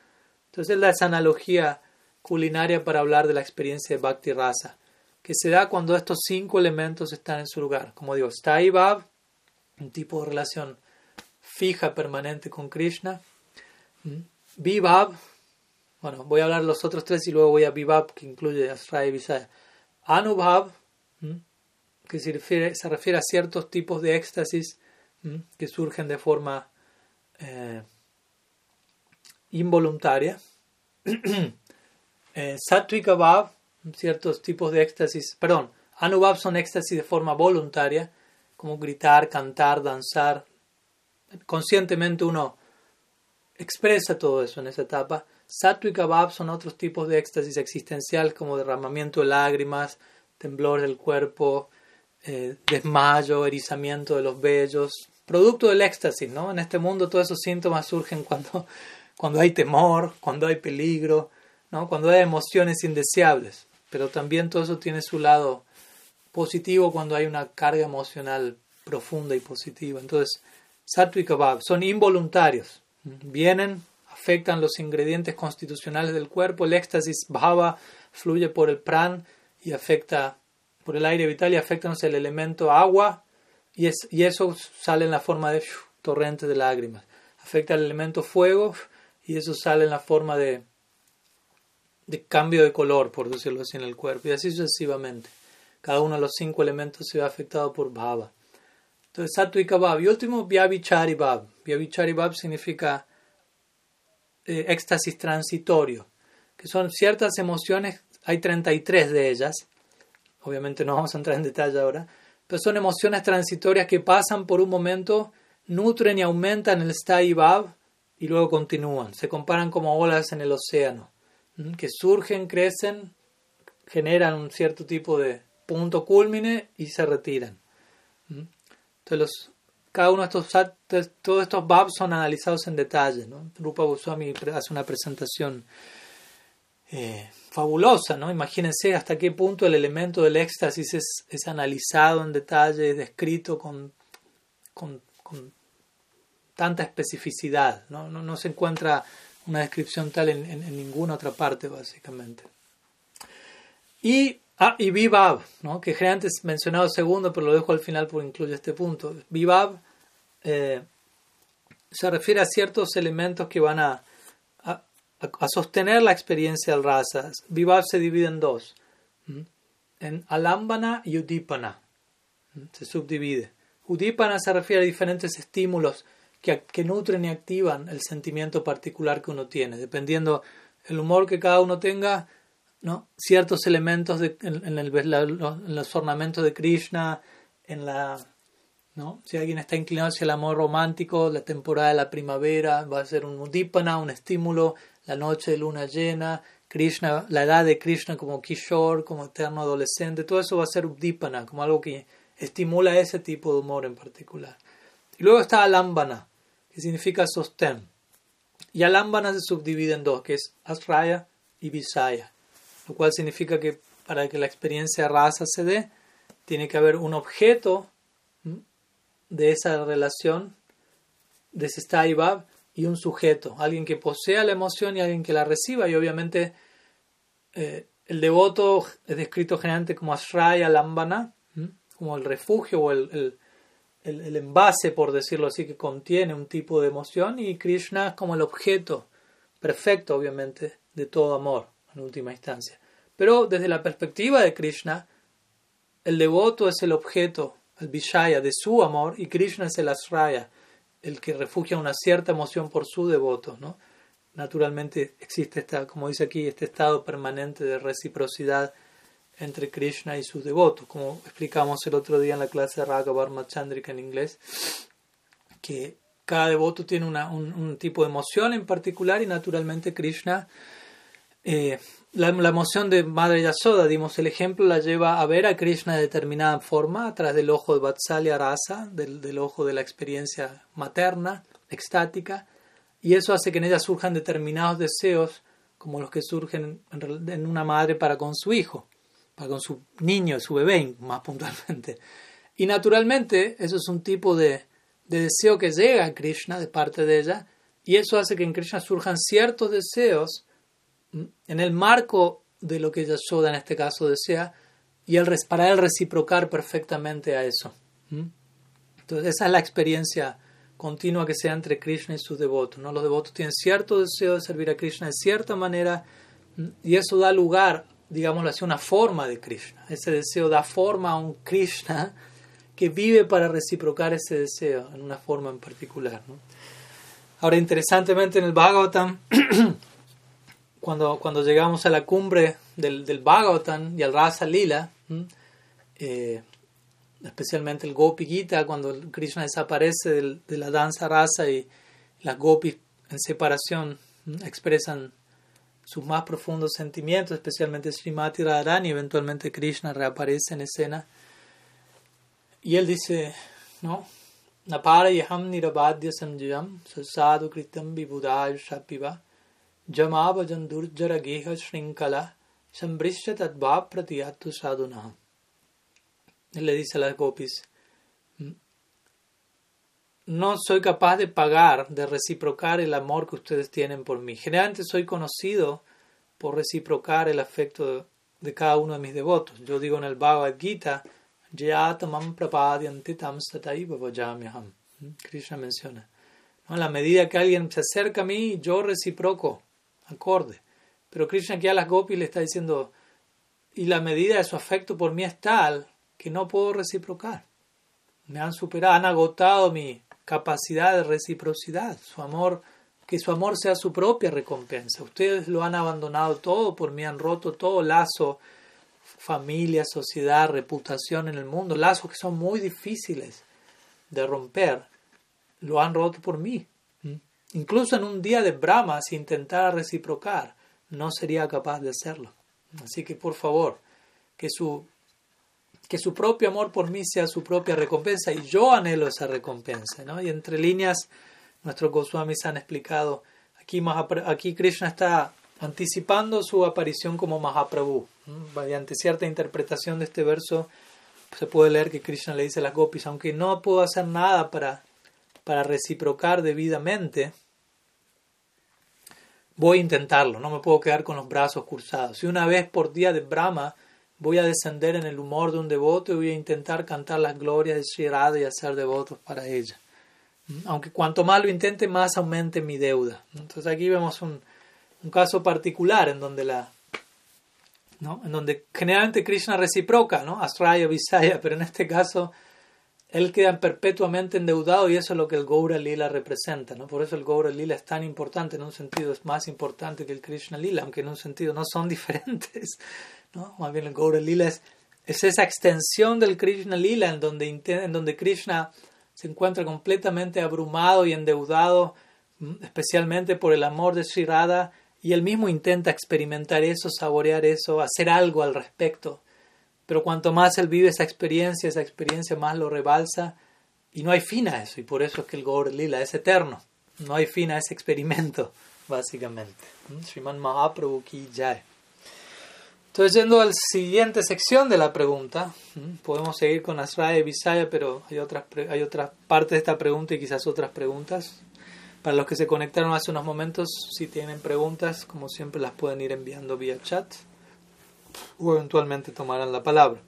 Entonces es la analogía culinaria para hablar de la experiencia de Bhakti Rasa, que se da cuando estos cinco elementos están en su lugar. Como digo, está Bhav, un tipo de relación fija, permanente con Krishna. ¿Mm? Vibhav, bueno, voy a hablar los otros tres y luego voy a Vibhav, que incluye Asraya y Visaya. Anubhav, ¿Mm? Que se refiere, se refiere a ciertos tipos de éxtasis que surgen de forma eh, involuntaria. eh, Satvika ciertos tipos de éxtasis, perdón, Anubhav son éxtasis de forma voluntaria, como gritar, cantar, danzar, conscientemente uno expresa todo eso en esa etapa. Sattva y son otros tipos de éxtasis existencial como derramamiento de lágrimas, temblor del cuerpo, eh, desmayo, erizamiento de los vellos, producto del éxtasis, ¿no? En este mundo todos esos síntomas surgen cuando, cuando hay temor, cuando hay peligro, ¿no? Cuando hay emociones indeseables. Pero también todo eso tiene su lado positivo cuando hay una carga emocional profunda y positiva. Entonces, Sattvic son involuntarios. Vienen, afectan los ingredientes constitucionales del cuerpo. El éxtasis bhava fluye por el pran y afecta por el aire vital y afecta el elemento agua y, es, y eso sale en la forma de torrente de lágrimas. Afecta el elemento fuego y eso sale en la forma de, de cambio de color, por decirlo así, en el cuerpo y así sucesivamente. Cada uno de los cinco elementos se ve afectado por bhava. Entonces, Sattvica Bhav. Y último, Vyavichari Bhav. Vyavichari Bhav significa eh, éxtasis transitorio, que son ciertas emociones, hay 33 de ellas, obviamente no vamos a entrar en detalle ahora, pero son emociones transitorias que pasan por un momento, nutren y aumentan el Stai Bhav y luego continúan. Se comparan como olas en el océano, que surgen, crecen, generan un cierto tipo de punto culmine y se retiran. Entonces, cada uno de estos, todos estos babs son analizados en detalle. ¿no? Rupa Goswami hace una presentación eh, fabulosa. ¿no? Imagínense hasta qué punto el elemento del éxtasis es, analizado en detalle, descrito con, con, tanta especificidad. ¿no? No, se encuentra una descripción tal en, ninguna otra parte, básicamente. Y Ah, y Vivab, ¿no? que antes mencionado segundo, pero lo dejo al final por incluir este punto. Vivab eh, se refiere a ciertos elementos que van a, a, sostener la experiencia del raza. Vivab se divide en dos, en Alambana y Udipana. Se subdivide. Udipana se refiere a diferentes estímulos que, que nutren y activan el sentimiento particular que uno tiene. Dependiendo el humor que cada uno tenga, ¿no? ciertos elementos de, en, en, los ornamentos de Krishna, en la, ¿no? si alguien está inclinado hacia el amor romántico, la temporada de la primavera va a ser un udipana, un estímulo, la noche de luna llena, Krishna, la edad de Krishna como Kishore, como eterno adolescente, todo eso va a ser udipana, como algo que estimula ese tipo de humor en particular. Y luego está alambana, que significa sostén. Y alambana se subdivide en dos, que es asraya y visaya lo cual significa que para que la experiencia rasa se dé, tiene que haber un objeto de esa relación, de ese staibab, y un sujeto, alguien que posea la emoción y alguien que la reciba, y obviamente eh, el devoto es descrito generalmente como Ashraya Lambana, como el refugio o el, el, el, envase, por decirlo así, que contiene un tipo de emoción, y Krishna como el objeto perfecto, obviamente, de todo amor en última instancia. Pero desde la perspectiva de Krishna, el devoto es el objeto, el Vishaya de su amor, y Krishna es el Asraya, el que refugia una cierta emoción por su devoto. ¿no? Naturalmente existe, esta, como dice aquí, este estado permanente de reciprocidad entre Krishna y sus devotos, como explicamos el otro día en la clase de Raghavarma Chandrika en inglés, que cada devoto tiene una, un, tipo de emoción en particular y naturalmente Krishna eh, la, emoción de Madre Yasoda, dimos el ejemplo, la lleva a ver a Krishna de determinada forma, a través del ojo de Vatsalya Rasa, del, ojo de la experiencia materna, extática, y eso hace que en ella surjan determinados deseos, como los que surgen en una madre para con su hijo, para con su niño, su bebé, más puntualmente. Y naturalmente, eso es un tipo de, de deseo que llega a Krishna de parte de ella, y eso hace que en Krishna surjan ciertos deseos en el marco de lo que Yashoda en este caso desea, y el, para él reciprocar perfectamente a eso. Entonces, esa es la experiencia continua que sea entre Krishna y sus devotos. ¿no? Los devotos tienen cierto deseo de servir a Krishna de cierta manera, y eso da lugar, digámoslo así, una forma de Krishna. Ese deseo da forma a un Krishna que vive para reciprocar ese deseo en una forma en particular. Ahora, interesantemente, en el Bhagavatam, cuando, cuando llegamos a la cumbre del, del Bhagavatam y al Rasa Lila, eh, especialmente el Gopi Gita, cuando Krishna desaparece de la danza rasa y las Gopis en separación expresan sus más profundos sentimientos, especialmente Srimati Radharani, eventualmente Krishna reaparece en escena. Y él dice, ¿no? Napara yaham nirabadya sanjayam sasadu kritam vibudaya shapiva pratiyatu le dice a las gopis, no soy capaz de pagar, de reciprocar el amor que ustedes tienen por mí. Generalmente soy conocido por reciprocar el afecto de cada uno de mis devotos. Yo digo en el Bhagavad Gita, Krishna menciona. ¿No? En la medida que alguien se acerca a mí, yo reciproco, acorde. Pero Krishna aquí a las gopis le está diciendo, y la medida de su afecto por mí es tal que no puedo reciprocar. Me han superado, han agotado mi capacidad de reciprocidad, su amor, que su amor sea su propia recompensa. Ustedes lo han abandonado todo por mí, han roto todo lazo, familia, sociedad, reputación en el mundo, lazos que son muy difíciles de romper, lo han roto por mí. Incluso en un día de Brahma, si intentara reciprocar, no sería capaz de hacerlo. Así que por favor, que su que su propio amor por mí sea su propia recompensa y yo anhelo esa recompensa. ¿no? Y entre líneas, nuestros Goswamis han explicado, aquí, aquí Krishna está anticipando su aparición como Mahaprabhu. Mediante cierta interpretación de este verso se puede leer que Krishna le dice a las gopis, aunque no puedo hacer nada para, para reciprocar debidamente, voy a intentarlo, no me puedo quedar con los brazos cruzados. Si una vez por día de Brahma voy a descender en el humor de un devoto y voy a intentar cantar las glorias de Sri Radha y hacer devotos para ella. Aunque cuanto más lo intente, más aumente mi deuda. Entonces aquí vemos un, caso particular en donde la ¿no? en donde generalmente Krishna reciproca, ¿no? Asraya, Visaya, pero en este caso él queda perpetuamente endeudado y eso es lo que el Gaura Lila representa, ¿no? Por eso el Gaura Lila es tan importante, en un sentido es más importante que el Krishna Lila, aunque en un sentido no son diferentes, ¿no? Más bien el Gaura Lila es, es esa extensión del Krishna Lila en donde, en donde Krishna se encuentra completamente abrumado y endeudado, mm, especialmente por el amor de Sri Radha, y él mismo intenta experimentar eso, saborear eso, hacer algo al respecto. Pero cuanto más él vive esa experiencia, esa experiencia más lo rebalsa y no hay fin a eso. Y por eso es que el Gaur Lila es eterno. No hay fin a ese experimento, básicamente. Sriman Mahaprabhu ki jai. Entonces, yendo a la siguiente sección de la pregunta, podemos seguir con Asraya y Visaya, pero hay otras, hay otras partes de esta pregunta y quizás otras preguntas. Para los que se conectaron hace unos momentos, si tienen preguntas, como siempre, las pueden ir enviando vía chat o eventualmente tomarán la palabra.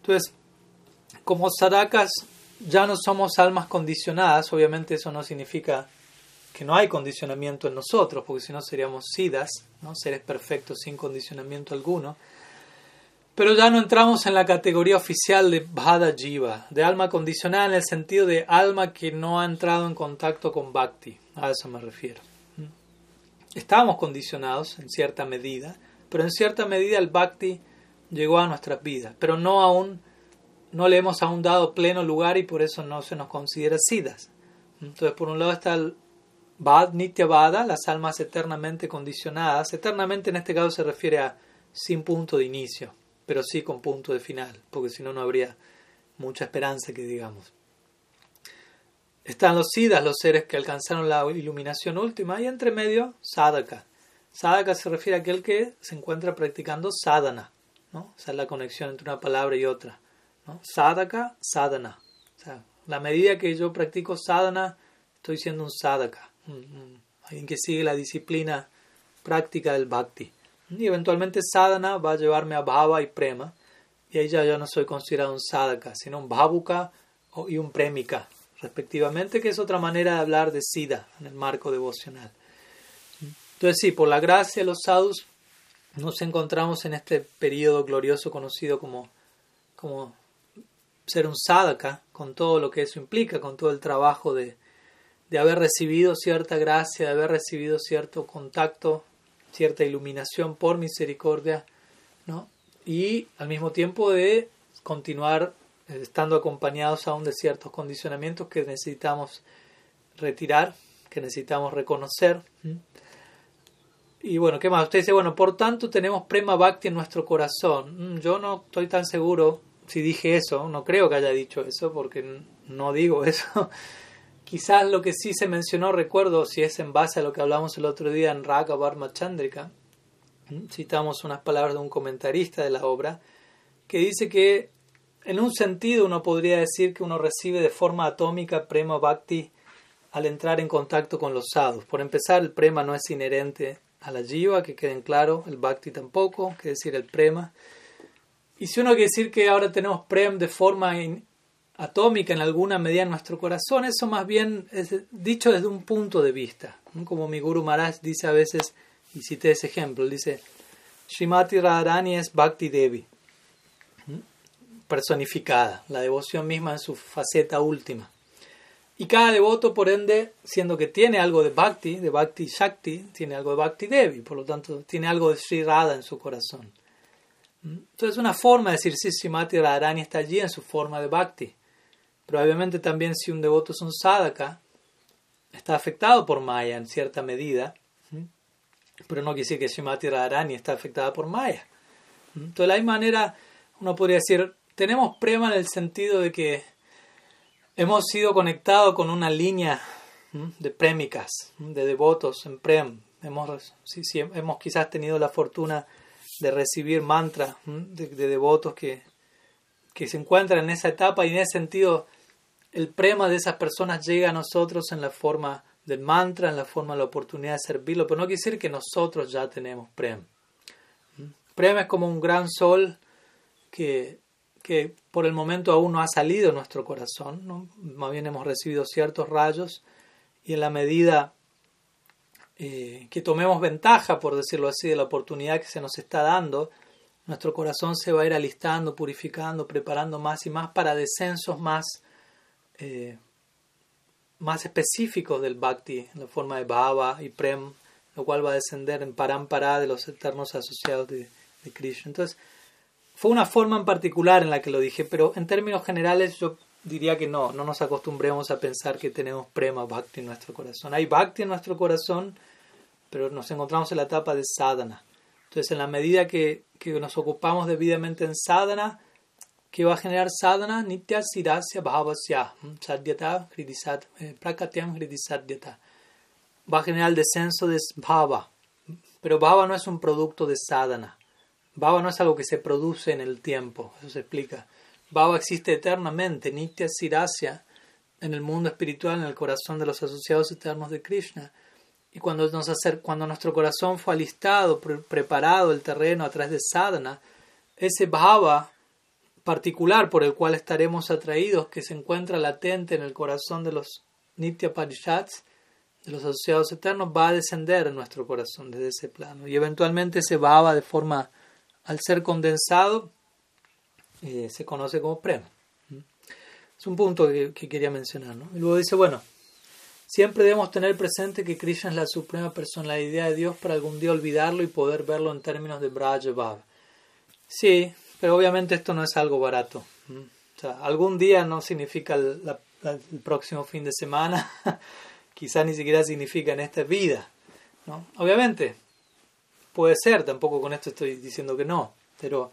Entonces, como sadakas ya no somos almas condicionadas, obviamente eso no significa que no hay condicionamiento en nosotros, porque si no seríamos sidas, ¿no? seres perfectos sin condicionamiento alguno. Pero ya no entramos en la categoría oficial de Bhada Jiva, de alma condicionada en el sentido de alma que no ha entrado en contacto con Bhakti. A eso me refiero. Estábamos condicionados en cierta medida, pero en cierta medida el Bhakti llegó a nuestras vidas, pero no aún, no le hemos aún dado pleno lugar y por eso no se nos considera siddhas. Entonces, por un lado está el Bad Nitya Bada, las almas eternamente condicionadas. Eternamente en este caso se refiere a sin punto de inicio, pero sí con punto de final, porque si no, no habría mucha esperanza que digamos. Están los siddhas, los seres que alcanzaron la iluminación última, y entre medio, sadhaka. Sadhaka se refiere a aquel que se encuentra practicando sadhana. ¿no? Esa es la conexión entre una palabra y otra. ¿no? Sadhaka, sadhana. O sea, la medida que yo practico sadhana, estoy siendo un sadhaka, alguien que sigue la disciplina práctica del bhakti. Y eventualmente sadhana va a llevarme a bhava y prema, y ahí ya yo no soy considerado un sadhaka, sino un bhavuka y un premika, respectivamente, que es otra manera de hablar de sida en el marco devocional. Entonces sí, por la gracia de los sadhus nos encontramos en este periodo glorioso conocido como, como ser un sadhaka, con todo lo que eso implica, con todo el trabajo de, de haber recibido cierta gracia, de haber recibido cierto contacto, cierta iluminación por misericordia, ¿no? y al mismo tiempo de continuar estando acompañados aún de ciertos condicionamientos que necesitamos retirar, que necesitamos reconocer. Y bueno, ¿qué más? Usted dice, bueno, por tanto tenemos prema bhakti en nuestro corazón. Mm, yo no estoy tan seguro si dije eso, no creo que haya dicho eso, porque no digo eso. Quizás lo que sí se mencionó, recuerdo, si es en base a lo que hablamos el otro día en Raga Barma Chandrika, citamos unas palabras de un comentarista de la obra, que dice que en un sentido uno podría decir que uno recibe de forma atómica prema bhakti al entrar en contacto con los sadhus. Por empezar, el prema no es inherente a la jiva, que queden claro, el bhakti tampoco, que decir el prema. Y si uno quiere decir que ahora tenemos prem de forma atómica en alguna medida en nuestro corazón, eso más bien es dicho desde un punto de vista. Como mi Guru Maharaj dice a veces, y cité ese ejemplo, dice, Srimati Radharani es Bhakti Devi, personificada, la devoción misma en su faceta última. Y cada devoto, por ende, siendo que tiene algo de Bhakti, de Bhakti Shakti, tiene algo de Bhakti Devi, por lo tanto, tiene algo de Sri Radha en su corazón. Entonces, una forma de decir, sí, Srimati Radharani está allí en su forma de Bhakti. Probablemente también si un devoto es un sadhaka, está afectado por Maya en cierta medida, pero no quiere decir que Shimati Radharani está afectada por Maya. Entonces, de la misma manera, uno podría decir, tenemos prema en el sentido de que hemos sido conectados con una línea de prémicas, de devotos en prem. Hemos, sí, hemos quizás tenido la fortuna de recibir mantra de, devotos que, que se encuentran en esa etapa y en ese sentido el prema de esas personas llega a nosotros en la forma del mantra, en la forma de la oportunidad de servirlo, pero no quiere decir que nosotros ya tenemos prem. Prem es como un gran sol que, que por el momento aún no ha salido de nuestro corazón, ¿no? más bien hemos recibido ciertos rayos y en la medida eh, que tomemos ventaja, por decirlo así, de la oportunidad que se nos está dando, nuestro corazón se va a ir alistando, purificando, preparando más y más para descensos más eh, más específicos del bhakti, en la forma de bhava y prem, lo cual va a descender en parampara de los eternos asociados de, Krishna. Entonces, fue una forma en particular en la que lo dije, pero en términos generales yo diría que no, no nos acostumbremos a pensar que tenemos prema bhakti en nuestro corazón. Hay bhakti en nuestro corazón, pero nos encontramos en la etapa de sadhana. Entonces, en la medida que, que nos ocupamos debidamente en sadhana, que va a generar sadhana nitya sirasya bhavasya sadyata eh, prakatyam hridisadyata va a generar el descenso de bhava pero bhava no es un producto de sadhana bhava no es algo que se produce en el tiempo eso se explica bhava existe eternamente nitya sirasya en el mundo espiritual en el corazón de los asociados eternos de Krishna y cuando, nos cuando nuestro corazón fue alistado, preparado el terreno a través de sadhana, ese bhava particular por el cual estaremos atraídos, que se encuentra latente en el corazón de los Nitya Parishats, de los asociados eternos, va a descender en nuestro corazón desde ese plano. Y eventualmente ese bhava de forma, al ser condensado, eh, se conoce como prema. Es un punto que, quería mencionar. Y luego dice, bueno, siempre debemos tener presente que Krishna es la suprema personalidad de Dios para algún día olvidarlo y poder verlo en términos de Braja Bhava. Sí, pero obviamente esto no es algo barato. algún día no significa el, próximo fin de semana. quizás ni siquiera significa en esta vida. ¿no? Obviamente, puede ser, tampoco con esto estoy diciendo que no, pero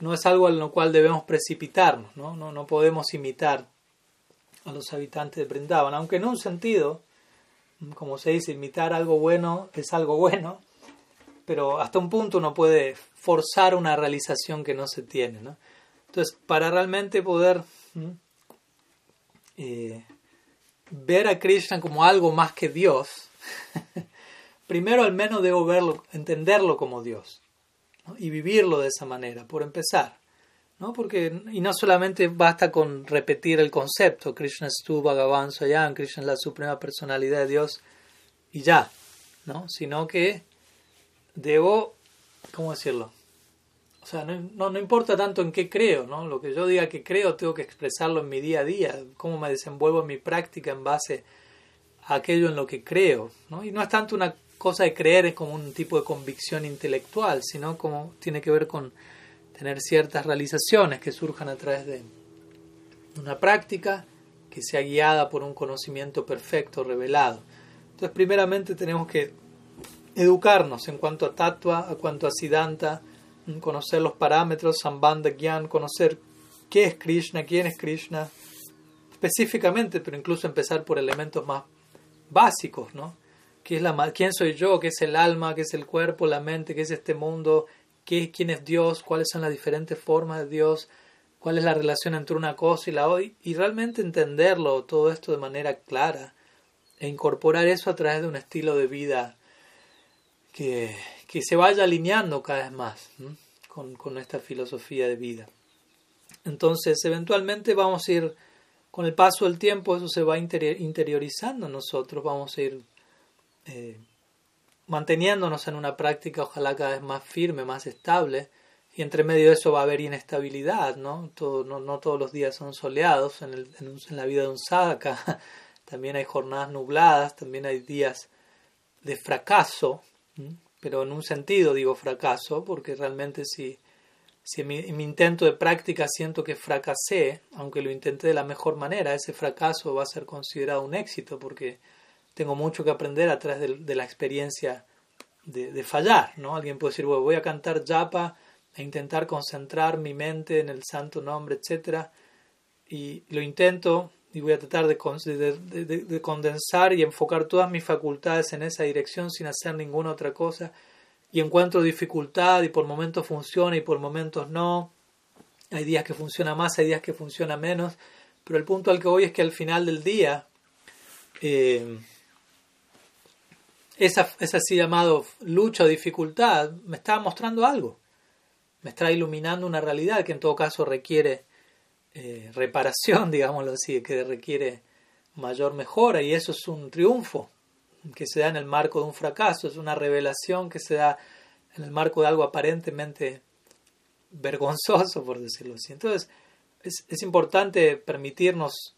no es algo en lo cual debemos precipitarnos, ¿no? No, no podemos imitar a los habitantes de Brindavan, aunque en un sentido, como se dice, imitar algo bueno es algo bueno, pero hasta un punto uno puede forzar una realización que no se tiene. ¿no? Entonces, para realmente poder eh, ver a Krishna como algo más que Dios, primero al menos debo verlo, entenderlo como Dios y vivirlo de esa manera, por empezar. ¿no? Porque, y no solamente basta con repetir el concepto, Krishna es tu Bhagavan Krishna es la suprema personalidad de Dios, y ya, ¿no? sino que debo, ¿cómo decirlo? O sea, no, no, importa tanto en qué creo, ¿no? Lo que yo diga que creo tengo que expresarlo en mi día a día, cómo me desenvuelvo en mi práctica en base a aquello en lo que creo, ¿no? Y no es tanto una cosa de creer como un tipo de convicción intelectual, sino como tiene que ver con tener ciertas realizaciones que surjan a través de una práctica que sea guiada por un conocimiento perfecto, revelado. Entonces, primeramente tenemos que educarnos en cuanto a tatua, a cuanto a siddhanta, conocer los parámetros, sambandha, gyan, conocer qué es Krishna, quién es Krishna, específicamente, pero incluso empezar por elementos más básicos, ¿no? ¿Qué es la, ¿Quién soy yo? ¿Qué es el alma? ¿Qué es el cuerpo? ¿La mente? ¿Qué es este mundo? ¿Qué, ¿Quién es Dios? ¿Cuáles son las diferentes formas de Dios? ¿Cuál es la relación entre una cosa y la otra? Y realmente entenderlo, todo esto de manera clara, e incorporar eso a través de un estilo de vida que, que se vaya alineando cada vez más con, con esta filosofía de vida. Entonces, eventualmente vamos a ir, con el paso del tiempo, eso se va interiorizando nosotros, vamos a ir eh, manteniéndonos en una práctica, ojalá cada vez más firme, más estable, y entre medio de eso va a haber inestabilidad, ¿no? No, no, todos los días son soleados en, el, en, en la vida de un sadhaka, también hay jornadas nubladas, también hay días de fracaso, pero en un sentido digo fracaso, porque realmente si, si en, mi, intento de práctica siento que fracasé, aunque lo intenté de la mejor manera, ese fracaso va a ser considerado un éxito, porque tengo mucho que aprender a través de, de la experiencia de, de, fallar. ¿no? Alguien puede decir, bueno, voy a cantar japa e intentar concentrar mi mente en el santo nombre, etc. Y lo intento y voy a tratar de, de, condensar y enfocar todas mis facultades en esa dirección sin hacer ninguna otra cosa. Y encuentro dificultad y por momentos funciona y por momentos no. Hay días que funciona más, hay días que funciona menos. Pero el punto al que voy es que al final del día, eh, esa, esa así llamado lucha o dificultad me está mostrando algo. Me está iluminando una realidad que en todo caso requiere eh, reparación, digámoslo así, que requiere mayor mejora y eso es un triunfo que se da en el marco de un fracaso, es una revelación que se da en el marco de algo aparentemente vergonzoso, por decirlo así. Entonces, es, es importante permitirnos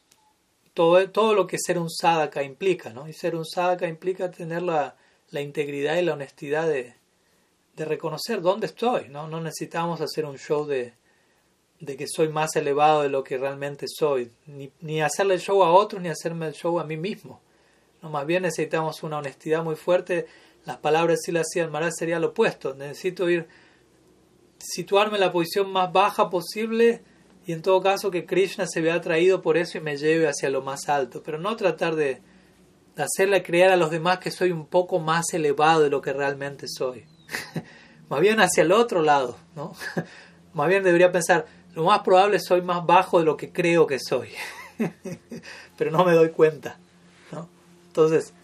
todo, todo lo que ser un sadhaka implica, ¿no? Y ser un sadhaka implica tener la, la integridad y la honestidad de, de reconocer dónde estoy, ¿no? No necesitamos hacer un show de, de que soy más elevado de lo que realmente soy, ni, ni hacerle el show a otros, ni hacerme el show a mí mismo. No, más bien necesitamos una honestidad muy fuerte. Las palabras si las hacían mal sería lo opuesto. Necesito ir, situarme en la posición más baja posible y en todo caso que Krishna se vea atraído por eso y me lleve hacia lo más alto. Pero no tratar de, hacerle creer a los demás que soy un poco más elevado de lo que realmente soy. más bien hacia el otro lado, ¿no? más bien debería pensar, lo más probable soy más bajo de lo que creo que soy. Pero no me doy cuenta. ¿no? Entonces,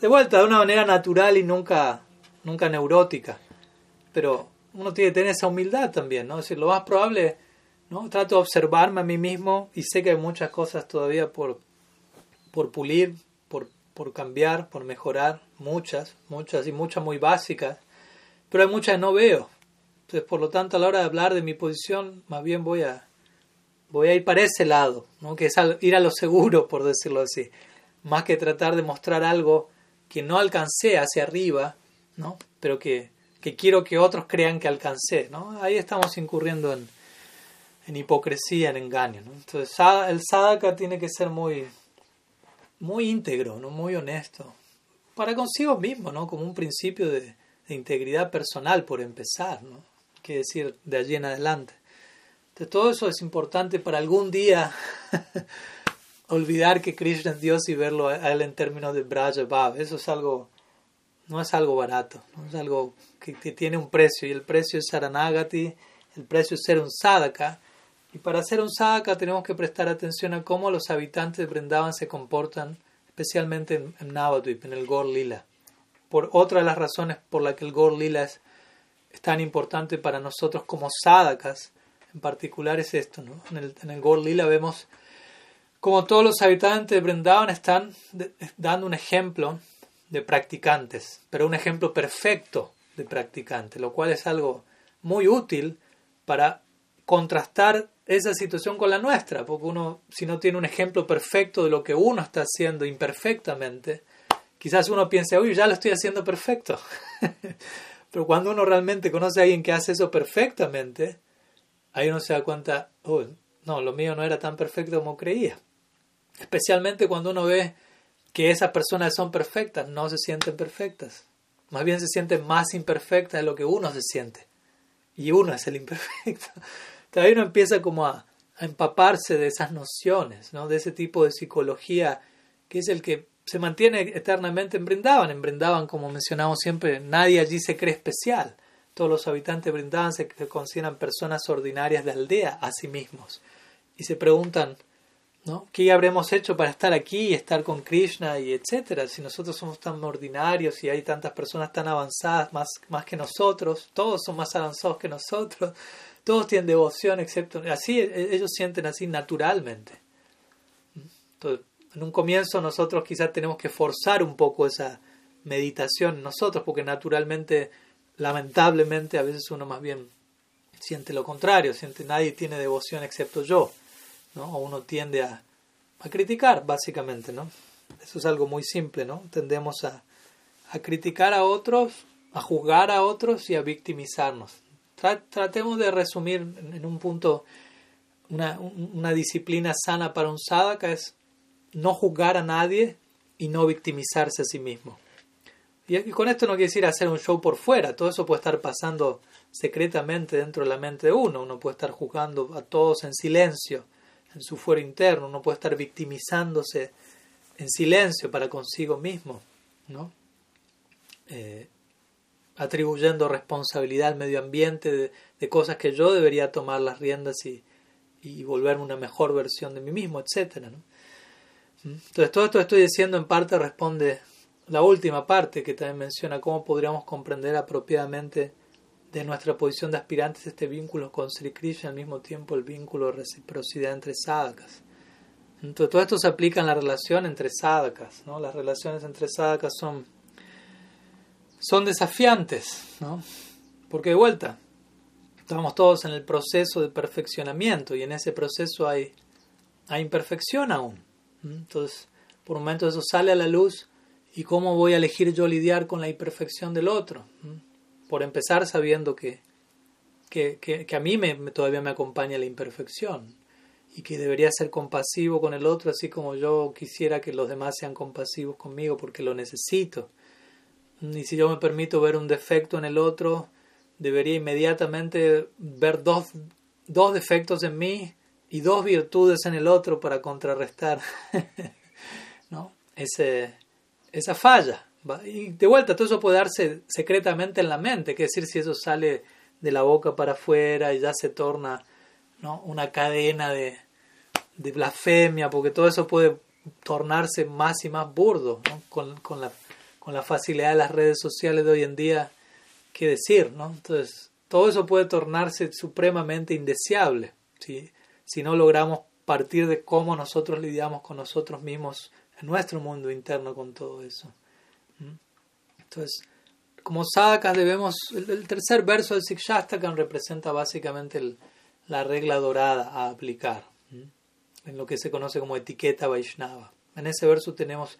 de vuelta, de una manera natural y nunca, nunca neurótica. Pero uno tiene que tener esa humildad también, ¿no? Es decir, lo más probable, ¿no? Trato de observarme a mí mismo y sé que hay muchas cosas todavía por, por pulir, por, por cambiar, por mejorar, muchas, muchas y muchas muy básicas, pero hay muchas que no veo. Entonces, por lo tanto, a la hora de hablar de mi posición, más bien voy a, voy a ir para ese lado, ¿no? que es ir a lo seguro, por decirlo así, más que tratar de mostrar algo que no alcancé hacia arriba, ¿no? pero que, que quiero que otros crean que alcancé. ¿no? Ahí estamos incurriendo en, en hipocresía, en engaño. ¿no? Entonces, el sadhaka tiene que ser muy, muy íntegro, ¿no? muy honesto, para consigo mismo, ¿no? como un principio de, integridad personal por empezar, ¿no? que decir de allí en adelante. Entonces, todo eso es importante para algún día olvidar que Krishna es Dios y verlo a él en términos de Braja Bhav. Eso es algo, no es algo barato, ¿no? es algo que, tiene un precio y el precio es Saranagati, el precio es ser un sadhaka. Y para ser un sadhaka tenemos que prestar atención a cómo los habitantes de Vrindavan se comportan, especialmente en, en Navadvip, en el Gor Lila. Por otra de las razones por la que el Gor Lila es, tan importante para nosotros como sadhakas, en particular es esto. ¿no? En el, en Gor Lila vemos como todos los habitantes de Brindavan están dando un ejemplo de practicantes, pero un ejemplo perfecto de practicantes, lo cual es algo muy útil para contrastar esa situación con la nuestra, porque uno, si no tiene un ejemplo perfecto de lo que uno está haciendo imperfectamente, quizás uno piense, uy, ya lo estoy haciendo perfecto. Pero cuando uno realmente conoce a alguien que hace eso perfectamente, ahí uno se da cuenta, oh, no, lo mío no era tan perfecto como creía. Especialmente cuando uno ve que esas personas son perfectas, no se sienten perfectas. Más bien se sienten más imperfectas de lo que uno se siente. Y uno es el imperfecto. Ahí uno empieza como a, empaparse de esas nociones, ¿no? de ese tipo de psicología que es el que se mantiene eternamente en Brindavan. En Brindavan, como mencionamos siempre, nadie allí se cree especial. Todos los habitantes de Brindavan se consideran personas ordinarias de aldea a sí mismos. Y se preguntan, ¿no? ¿Qué habremos hecho para estar aquí y estar con Krishna y etcétera? Si nosotros somos tan ordinarios y hay tantas personas tan avanzadas más, más que nosotros, todos son más avanzados que nosotros, todos tienen devoción, excepto así e, ellos sienten así naturalmente. En un comienzo nosotros quizás tenemos que forzar un poco esa meditación nosotros, porque naturalmente, lamentablemente, a veces uno más bien siente lo contrario, siente nadie tiene devoción excepto yo. ¿no? O uno tiende a, a, criticar, básicamente, ¿no? Eso es algo muy simple, ¿no? Tendemos a, a criticar a otros, a juzgar a otros y a victimizarnos. Tratemos de resumir en, un punto una, una, disciplina sana para un sadhaka es no juzgar a nadie y no victimizarse a sí mismo. Y con esto no quiere decir hacer un show por fuera, todo eso puede estar pasando secretamente dentro de la mente de uno, uno puede estar juzgando a todos en silencio, en su fuero interno, no puede estar victimizándose en silencio para consigo mismo, ¿no? Eh, atribuyendo responsabilidad al medio ambiente de, cosas que yo debería tomar las riendas y, volverme una mejor versión de mí mismo, etc. ¿no? Entonces todo esto que estoy diciendo en parte responde la última parte que también menciona cómo podríamos comprender apropiadamente de nuestra posición de aspirantes este vínculo con Sri Krishna al mismo tiempo el vínculo de reciprocidad entre sadhakas. Entonces, todo esto se aplica en la relación entre sadhakas. ¿no? Las relaciones entre sadhakas son, son desafiantes, ¿no? porque de vuelta, estamos todos en el proceso de perfeccionamiento y en ese proceso hay, hay imperfección aún. Entonces, por un momento eso sale a la luz y cómo voy a elegir yo lidiar con la imperfección del otro por empezar sabiendo que, que, que, a mí me, todavía me acompaña la imperfección y que debería ser compasivo con el otro así como yo quisiera que los demás sean compasivos conmigo porque lo necesito. Y si yo me permito ver un defecto en el otro, debería inmediatamente ver dos, dos defectos en mí y dos virtudes en el otro para contrarrestar ¿no? Ese, esa falla. Y de vuelta, todo eso puede darse secretamente en la mente, que decir, si eso sale de la boca para afuera y ya se torna ¿no? una cadena de, blasfemia, porque todo eso puede tornarse más y más burdo con, con, la, con la facilidad de las redes sociales de hoy en día, qué decir, ¿no? Entonces, todo eso puede tornarse supremamente indeseable si, si no logramos partir de cómo nosotros lidiamos con nosotros mismos en nuestro mundo interno con todo eso. Entonces, como sadhakas debemos, el, tercer verso del Sikshastakam representa básicamente la regla dorada a aplicar, en lo que se conoce como etiqueta Vaishnava. En ese verso tenemos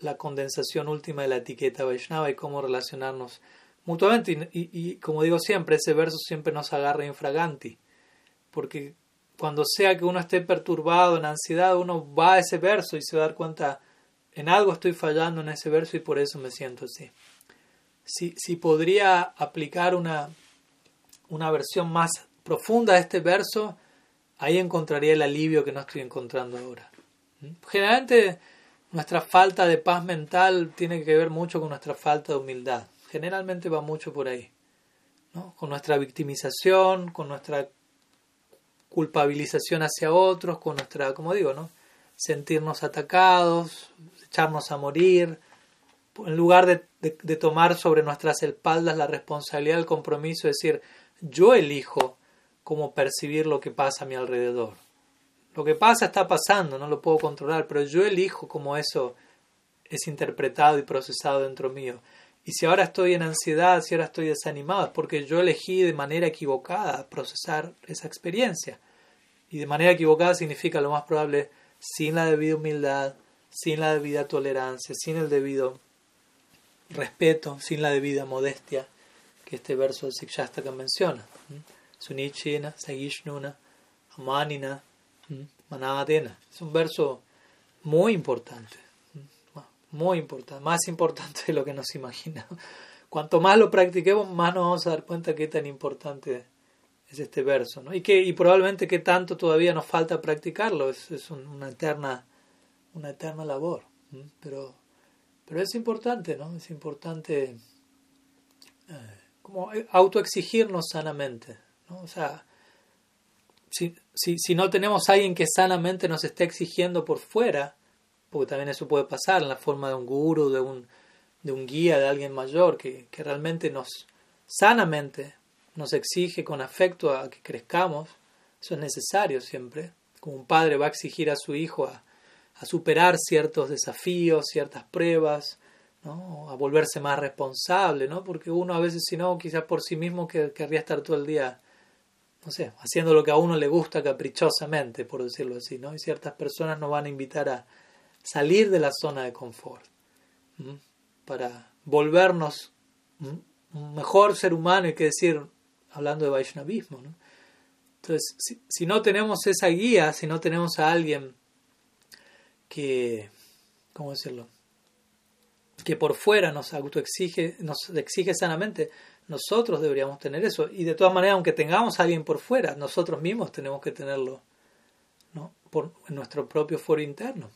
la condensación última de la etiqueta Vaishnava y cómo relacionarnos mutuamente. Y, como digo siempre, ese verso siempre nos agarra infraganti, porque cuando sea que uno esté perturbado, en ansiedad, uno va a ese verso y se va a dar cuenta en algo estoy fallando en ese verso y por eso me siento así. Si, si podría aplicar una, una versión más profunda de este verso, ahí encontraría el alivio que no estoy encontrando ahora. Generalmente nuestra falta de paz mental tiene que ver mucho con nuestra falta de humildad. Generalmente va mucho por ahí. ¿no? Con nuestra victimización, con nuestra culpabilización hacia otros, con nuestra, como digo, ¿no? sentirnos atacados, echarnos a morir, en lugar de, de, tomar sobre nuestras espaldas la responsabilidad, el compromiso, de decir, yo elijo cómo percibir lo que pasa a mi alrededor. Lo que pasa está pasando, no lo puedo controlar, pero yo elijo cómo eso es interpretado y procesado dentro mío. Y si ahora estoy en ansiedad, si ahora estoy desanimado, es porque yo elegí de manera equivocada procesar esa experiencia. Y de manera equivocada significa lo más probable sin la debida humildad, sin la debida tolerancia, sin el debido respeto, sin la debida modestia que este verso del Sikshastaka menciona. Sunichina, Sagishnuna, Amanina, Manadena. Es un verso muy importante, muy importante, más importante de lo que nos imaginamos. Cuanto más lo practiquemos, más nos vamos a dar cuenta es tan importante es este verso, ¿no? Y que y probablemente que tanto todavía nos falta practicarlo, es, una eterna una eterna labor, pero pero es importante, ¿no? Es importante eh, como autoexigirnos sanamente, ¿no? O sea, si, si, no tenemos alguien que sanamente nos esté exigiendo por fuera, porque también eso puede pasar en la forma de un guru, de un, de un guía, de alguien mayor, que, que realmente nos sanamente nos exige con afecto a que crezcamos, eso es necesario siempre. Como un padre va a exigir a su hijo a, a superar ciertos desafíos, ciertas pruebas, ¿no? a volverse más responsable, ¿no? porque uno a veces si no, quizás por sí mismo que, querría estar todo el día, no sé, haciendo lo que a uno le gusta caprichosamente, por decirlo así, ¿no? y ciertas personas nos van a invitar a salir de la zona de confort, para volvernos un mejor ser humano, y que decir, hablando de Vaishnavismo. ¿no? Entonces, si, no tenemos esa guía, si no tenemos a alguien que, ¿cómo decirlo? Que por fuera nos autoexige, nos exige sanamente, nosotros deberíamos tener eso. Y de todas maneras, aunque tengamos a alguien por fuera, nosotros mismos tenemos que tenerlo ¿no? por, en nuestro propio foro interno.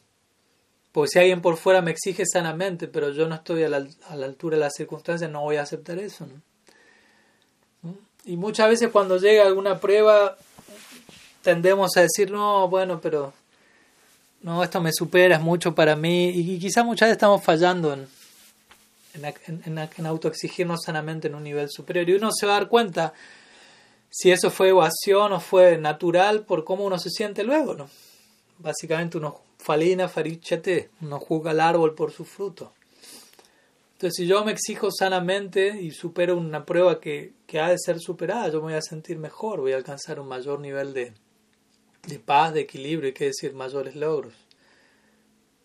Porque si alguien por fuera me exige sanamente, pero yo no estoy a la, a la altura de las circunstancias, no voy a aceptar eso. Y muchas veces cuando llega alguna prueba tendemos a decir, no, bueno, pero no, esto me supera, es mucho para mí. Y quizás muchas veces estamos fallando en, en, en, autoexigirnos sanamente en un nivel superior. Y uno se va a dar cuenta si eso fue evasión o fue natural por cómo uno se siente luego, ¿no? Básicamente uno falina, farichete, uno juzga al árbol por su fruto. Entonces, si yo me exijo sanamente y supero una prueba que, que, ha de ser superada, yo me voy a sentir mejor, voy a alcanzar un mayor nivel de, de paz, de equilibrio y qué decir mayores logros.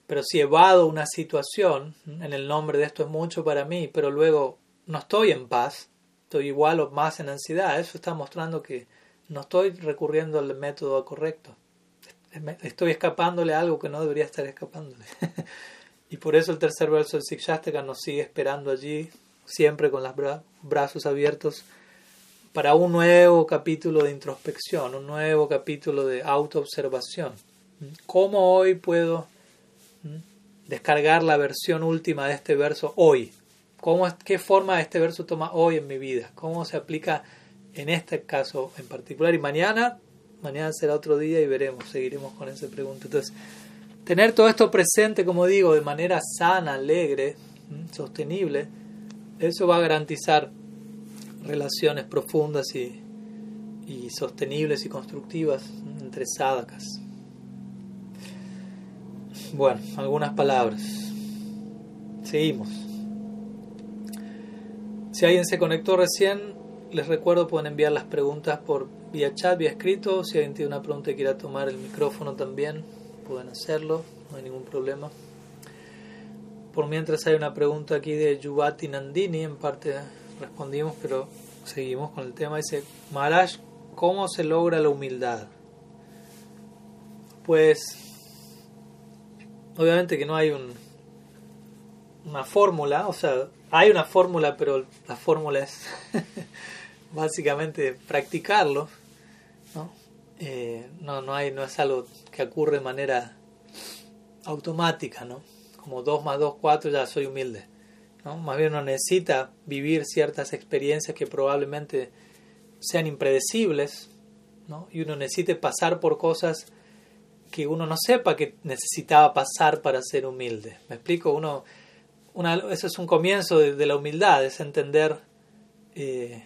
Pero si evado una situación, en el nombre de esto es mucho para mí, pero luego no estoy en paz, estoy igual o más en ansiedad, eso está mostrando que no estoy recurriendo al método correcto. Estoy escapándole algo que no debería estar escapándole. Y por eso el tercer verso del Sikshastaka nos sigue esperando allí, siempre con los brazos abiertos, para un nuevo capítulo de introspección, un nuevo capítulo de autoobservación. ¿Cómo hoy puedo descargar la versión última de este verso hoy? ¿Cómo, ¿Qué forma este verso toma hoy en mi vida? ¿Cómo se aplica en este caso en particular? Y mañana, mañana será otro día y veremos, seguiremos con esa pregunta. Entonces, Tener todo esto presente, como digo, de manera sana, alegre, sostenible, eso va a garantizar relaciones profundas y, y sostenibles y constructivas entre sadakas. Bueno, algunas palabras. Seguimos. Si alguien se conectó recién, les recuerdo pueden enviar las preguntas por vía chat, vía escrito. Si alguien tiene una pregunta y quiera tomar el micrófono también, pueden hacerlo, no hay ningún problema. Por mientras hay una pregunta aquí de Yuvati Nandini, en parte respondimos, pero seguimos con el tema. Dice, Maharaj, ¿cómo se logra la humildad? Pues, obviamente que no hay un una fórmula, o sea, hay una fórmula, pero la fórmula es básicamente practicarlo, ¿no? Eh, no, no, hay, no es algo que ocurre de manera automática, ¿no? Como 2 más 2, 4, ya soy humilde. ¿no? Más bien uno necesita vivir ciertas experiencias que probablemente sean impredecibles, ¿no? Y uno necesita pasar por cosas que uno no sepa que necesitaba pasar para ser humilde. ¿Me explico? Uno, una, eso es un comienzo de, la humildad, es entender eh,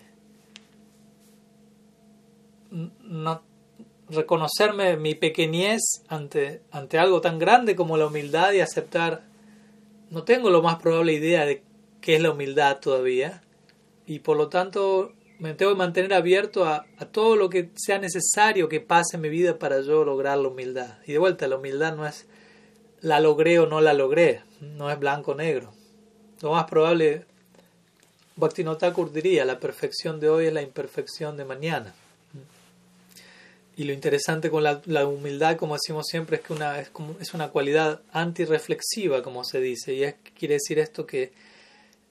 no, reconocerme mi pequeñez ante, ante algo tan grande como la humildad y aceptar, no tengo lo más probable idea de qué es la humildad todavía y por lo tanto me tengo que mantener abierto a, todo lo que sea necesario que pase en mi vida para yo lograr la humildad. Y de vuelta, la humildad no es la logré o no la logré, no es blanco o negro. Lo más probable, Bhaktivinoda diría, la perfección de hoy es la imperfección de mañana. Y lo interesante con la, humildad, como decimos siempre, es que una, es, como, es una cualidad antirreflexiva, como se dice. Y es, quiere decir esto que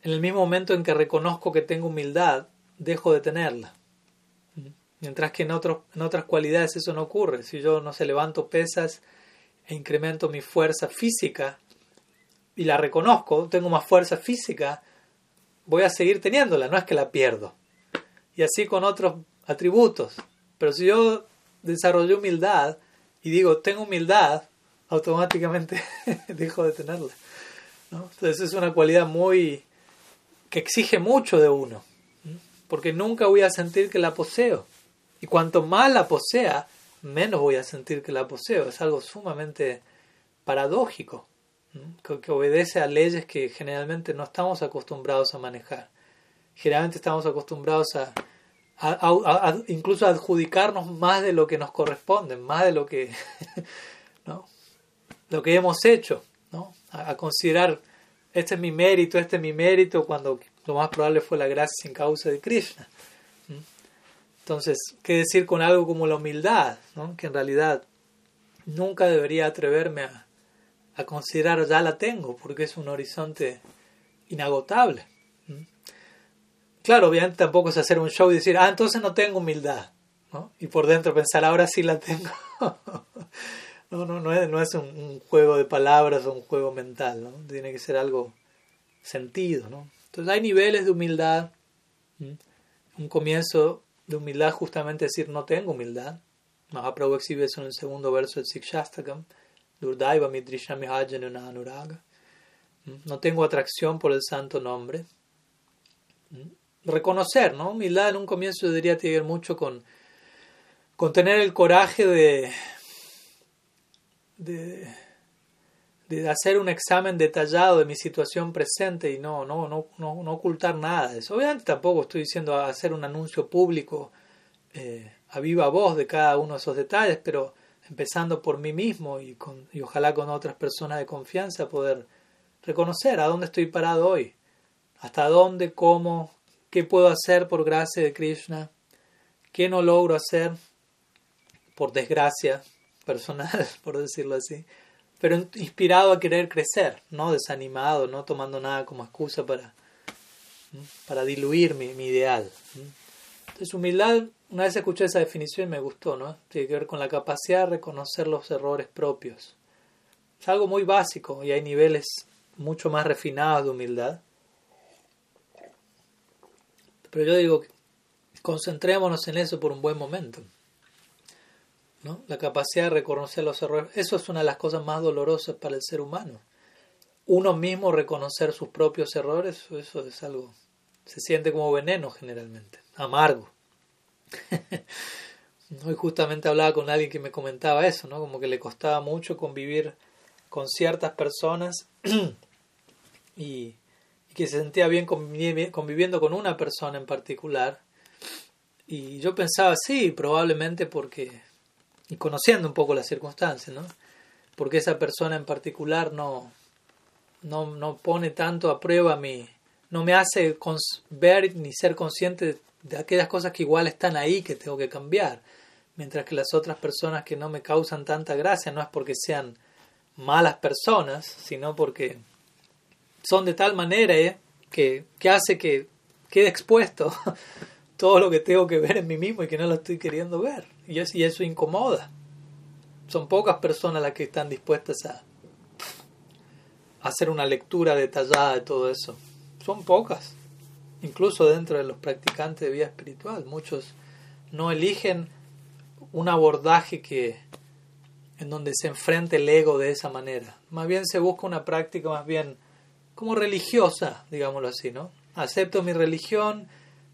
en el mismo momento en que reconozco que tengo humildad, dejo de tenerla. Mientras que en, otros, en otras cualidades eso no ocurre. Si yo no se levanto pesas e incremento mi fuerza física y la reconozco, tengo más fuerza física, voy a seguir teniéndola, no es que la pierdo. Y así con otros atributos. Pero si yo desarrollé humildad y digo, tengo humildad, automáticamente dejo de tenerla. Entonces es una cualidad muy que exige mucho de uno, porque nunca voy a sentir que la poseo. Y cuanto más la posea, menos voy a sentir que la poseo. Es algo sumamente paradójico, que, obedece a leyes que generalmente no estamos acostumbrados a manejar. Generalmente estamos acostumbrados a, incluso adjudicarnos más de lo que nos corresponde, más de lo que, ¿no? lo que hemos hecho, ¿no? a, considerar este es mi mérito, este es mi mérito, cuando lo más probable fue la gracia sin causa de Krishna. Entonces, ¿qué decir con algo como la humildad? ¿no? Que en realidad nunca debería atreverme a, a considerar ya la tengo, porque es un horizonte inagotable. Claro, obviamente tampoco es hacer un show y decir, ah, entonces no tengo humildad. ¿no? Y por dentro pensar, ahora sí la tengo. no, no, no es, no es un, juego de palabras o un juego mental, ¿no? Tiene que ser algo sentido, ¿no? Entonces hay niveles de humildad. Un comienzo de humildad justamente decir, no tengo humildad. Mahaprabhu exhibe eso en el segundo verso del Sikshastakam. Durdaiva midrishami anuraga. No tengo atracción por el santo nombre reconocer, ¿no? Humildad en un comienzo yo diría mucho con, con tener el coraje de, de, de, hacer un examen detallado de mi situación presente y no, no, no, no, no ocultar nada de eso. Obviamente tampoco estoy diciendo hacer un anuncio público eh, a viva voz de cada uno de esos detalles, pero empezando por mí mismo y, con, y ojalá con otras personas de confianza poder reconocer a dónde estoy parado hoy, hasta dónde, cómo, ¿Qué puedo hacer por gracia de Krishna? ¿Qué no logro hacer por desgracia personal, por decirlo así? Pero inspirado a querer crecer, no desanimado, no tomando nada como excusa para, para diluir mi, mi ideal. Entonces, humildad, una vez escuché esa definición y me gustó, ¿no? Tiene que ver con la capacidad de reconocer los errores propios. Es algo muy básico y hay niveles mucho más refinados de humildad. Pero yo digo, concentrémonos en eso por un buen momento. ¿No? La capacidad de reconocer los errores. Eso es una de las cosas más dolorosas para el ser humano. Uno mismo reconocer sus propios errores, eso es algo, se siente como veneno generalmente, amargo. Hoy justamente hablaba con alguien que me comentaba eso, ¿no? Como que le costaba mucho convivir con ciertas personas y, que se sentía bien conviviendo con una persona en particular. Y yo pensaba, sí, probablemente porque, y conociendo un poco las circunstancias, ¿no? Porque esa persona en particular no, no, no pone tanto a prueba mi, no me hace ver ni ser consciente de aquellas cosas que igual están ahí que tengo que cambiar. Mientras que las otras personas que no me causan tanta gracia no es porque sean malas personas, sino porque son de tal manera ¿eh? que, que hace que quede expuesto todo lo que tengo que ver en mí mismo y que no lo estoy queriendo ver. Y, y eso incomoda. Son pocas personas las que están dispuestas a, hacer una lectura detallada de todo eso. Son pocas. Incluso dentro de los practicantes de vida espiritual. Muchos no eligen un abordaje que en donde se enfrente el ego de esa manera. Más bien se busca una práctica más bien como religiosa, digámoslo así, ¿no? Acepto mi religión,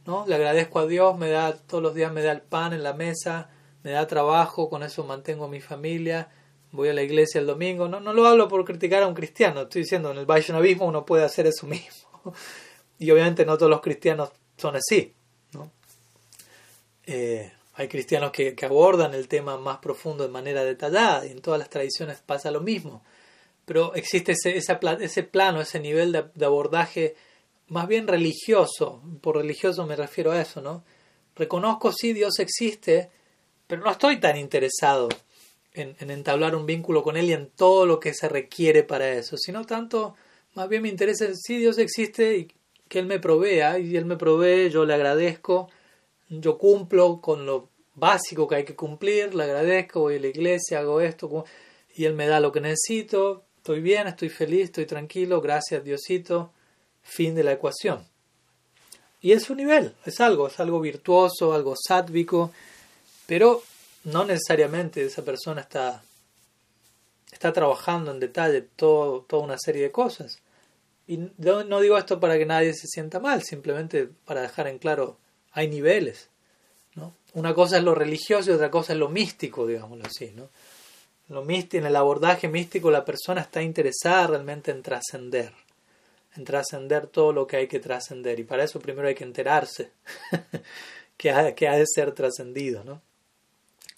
¿no? Le agradezco a Dios, me da todos los días me da el pan en la mesa, me da trabajo, con eso mantengo a mi familia, voy a la iglesia el domingo. No, no lo hablo por criticar a un cristiano, estoy diciendo, en el Vaishnavismo uno puede hacer eso mismo. Y obviamente no todos los cristianos son así, ¿no? Eh, hay cristianos que, abordan el tema más profundo de manera detallada y en todas las tradiciones pasa lo mismo. Pero existe ese, ese, plano, ese nivel de, abordaje más bien religioso. Por religioso me refiero a eso, ¿no? Reconozco sí Dios existe, pero no estoy tan interesado en, en, entablar un vínculo con Él y en todo lo que se requiere para eso, sino tanto, más bien me interesa sí Dios existe y que Él me provea, y Él me provee, yo le agradezco, yo cumplo con lo básico que hay que cumplir, le agradezco, voy a la iglesia, hago esto, y Él me da lo que necesito, estoy bien, estoy feliz, estoy tranquilo, gracias Diosito, fin de la ecuación. Y es su nivel, es algo, es algo virtuoso, algo sátvico, pero no necesariamente esa persona está, está trabajando en detalle todo, toda una serie de cosas. Y no digo esto para que nadie se sienta mal, simplemente para dejar en claro, hay niveles. ¿no? Una cosa es lo religioso y otra cosa es lo místico, digámoslo así. ¿no? Lo místico, en el abordaje místico la persona está interesada realmente en trascender, en trascender todo lo que hay que trascender. Y para eso primero hay que enterarse que, ha, que ha de ser trascendido. ¿no?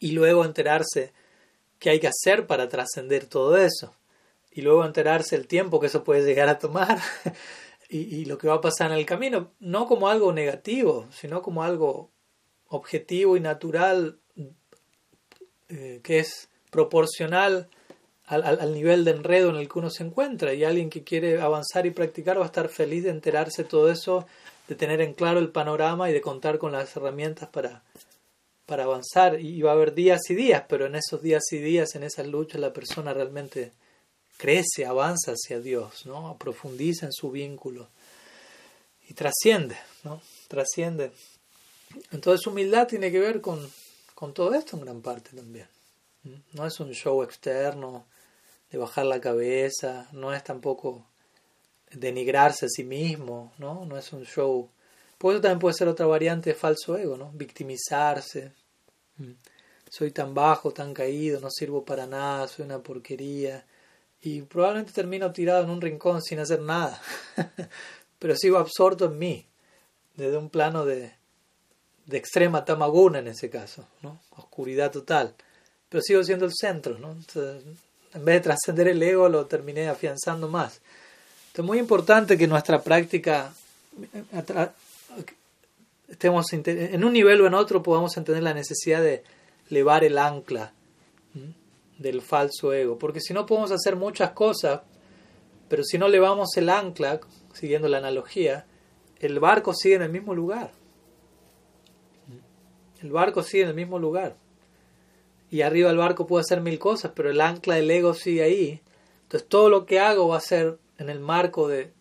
Y luego enterarse qué hay que hacer para trascender todo eso. Y luego enterarse el tiempo que eso puede llegar a tomar y, lo que va a pasar en el camino, no como algo negativo, sino como algo objetivo y natural eh, que es proporcional al, al, nivel de enredo en el que uno se encuentra. Y alguien que quiere avanzar y practicar va a estar feliz de enterarse todo eso, de tener en claro el panorama y de contar con las herramientas para, para avanzar y va a haber días y días, pero en esos días y días, en esas luchas, la persona realmente crece, avanza hacia Dios, ¿no? profundiza en su vínculo y trasciende, ¿no? trasciende. Entonces humildad tiene que ver con, con todo esto en gran parte también. No es un show externo de bajar la cabeza, no es tampoco denigrarse a sí mismo, ¿no? No es un show. Por eso también puede ser otra variante de falso ego, ¿no? Victimizarse. Soy tan bajo, tan caído, no sirvo para nada, soy una porquería y probablemente termino tirado en un rincón sin hacer nada, pero sigo absorto en mí, desde un plano de, de extrema tamaguna en ese caso, ¿no? oscuridad total, pero sigo siendo el centro, ¿no? en vez de trascender el ego lo terminé afianzando más. Entonces es muy importante que nuestra práctica estemos en un nivel o en otro podamos entender la necesidad de elevar el ancla del falso ego, porque si no podemos hacer muchas cosas, pero si no levamos el ancla, siguiendo la analogía, el barco sigue en el mismo lugar. El barco sigue en el mismo lugar. Y arriba el barco puede hacer mil cosas, pero el ancla del ego sigue ahí. Entonces todo lo que hago va a ser en el marco de,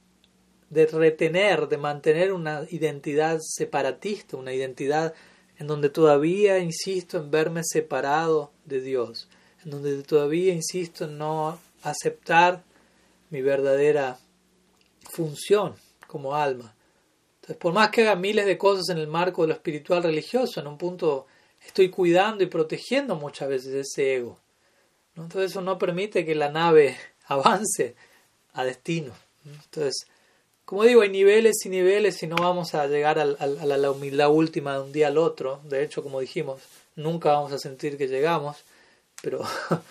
de retener, de mantener una identidad separatista, una identidad en donde todavía insisto en verme separado de Dios en donde todavía insisto en no aceptar mi verdadera función como alma. Entonces, por más que haga miles de cosas en el marco de lo espiritual religioso, en un punto estoy cuidando y protegiendo muchas veces ese ego. Entonces eso no permite que la nave avance a destino. Entonces, como digo, hay niveles y niveles y no vamos a llegar a, la humildad última de un día al otro. De hecho, como dijimos, nunca vamos a sentir que llegamos pero,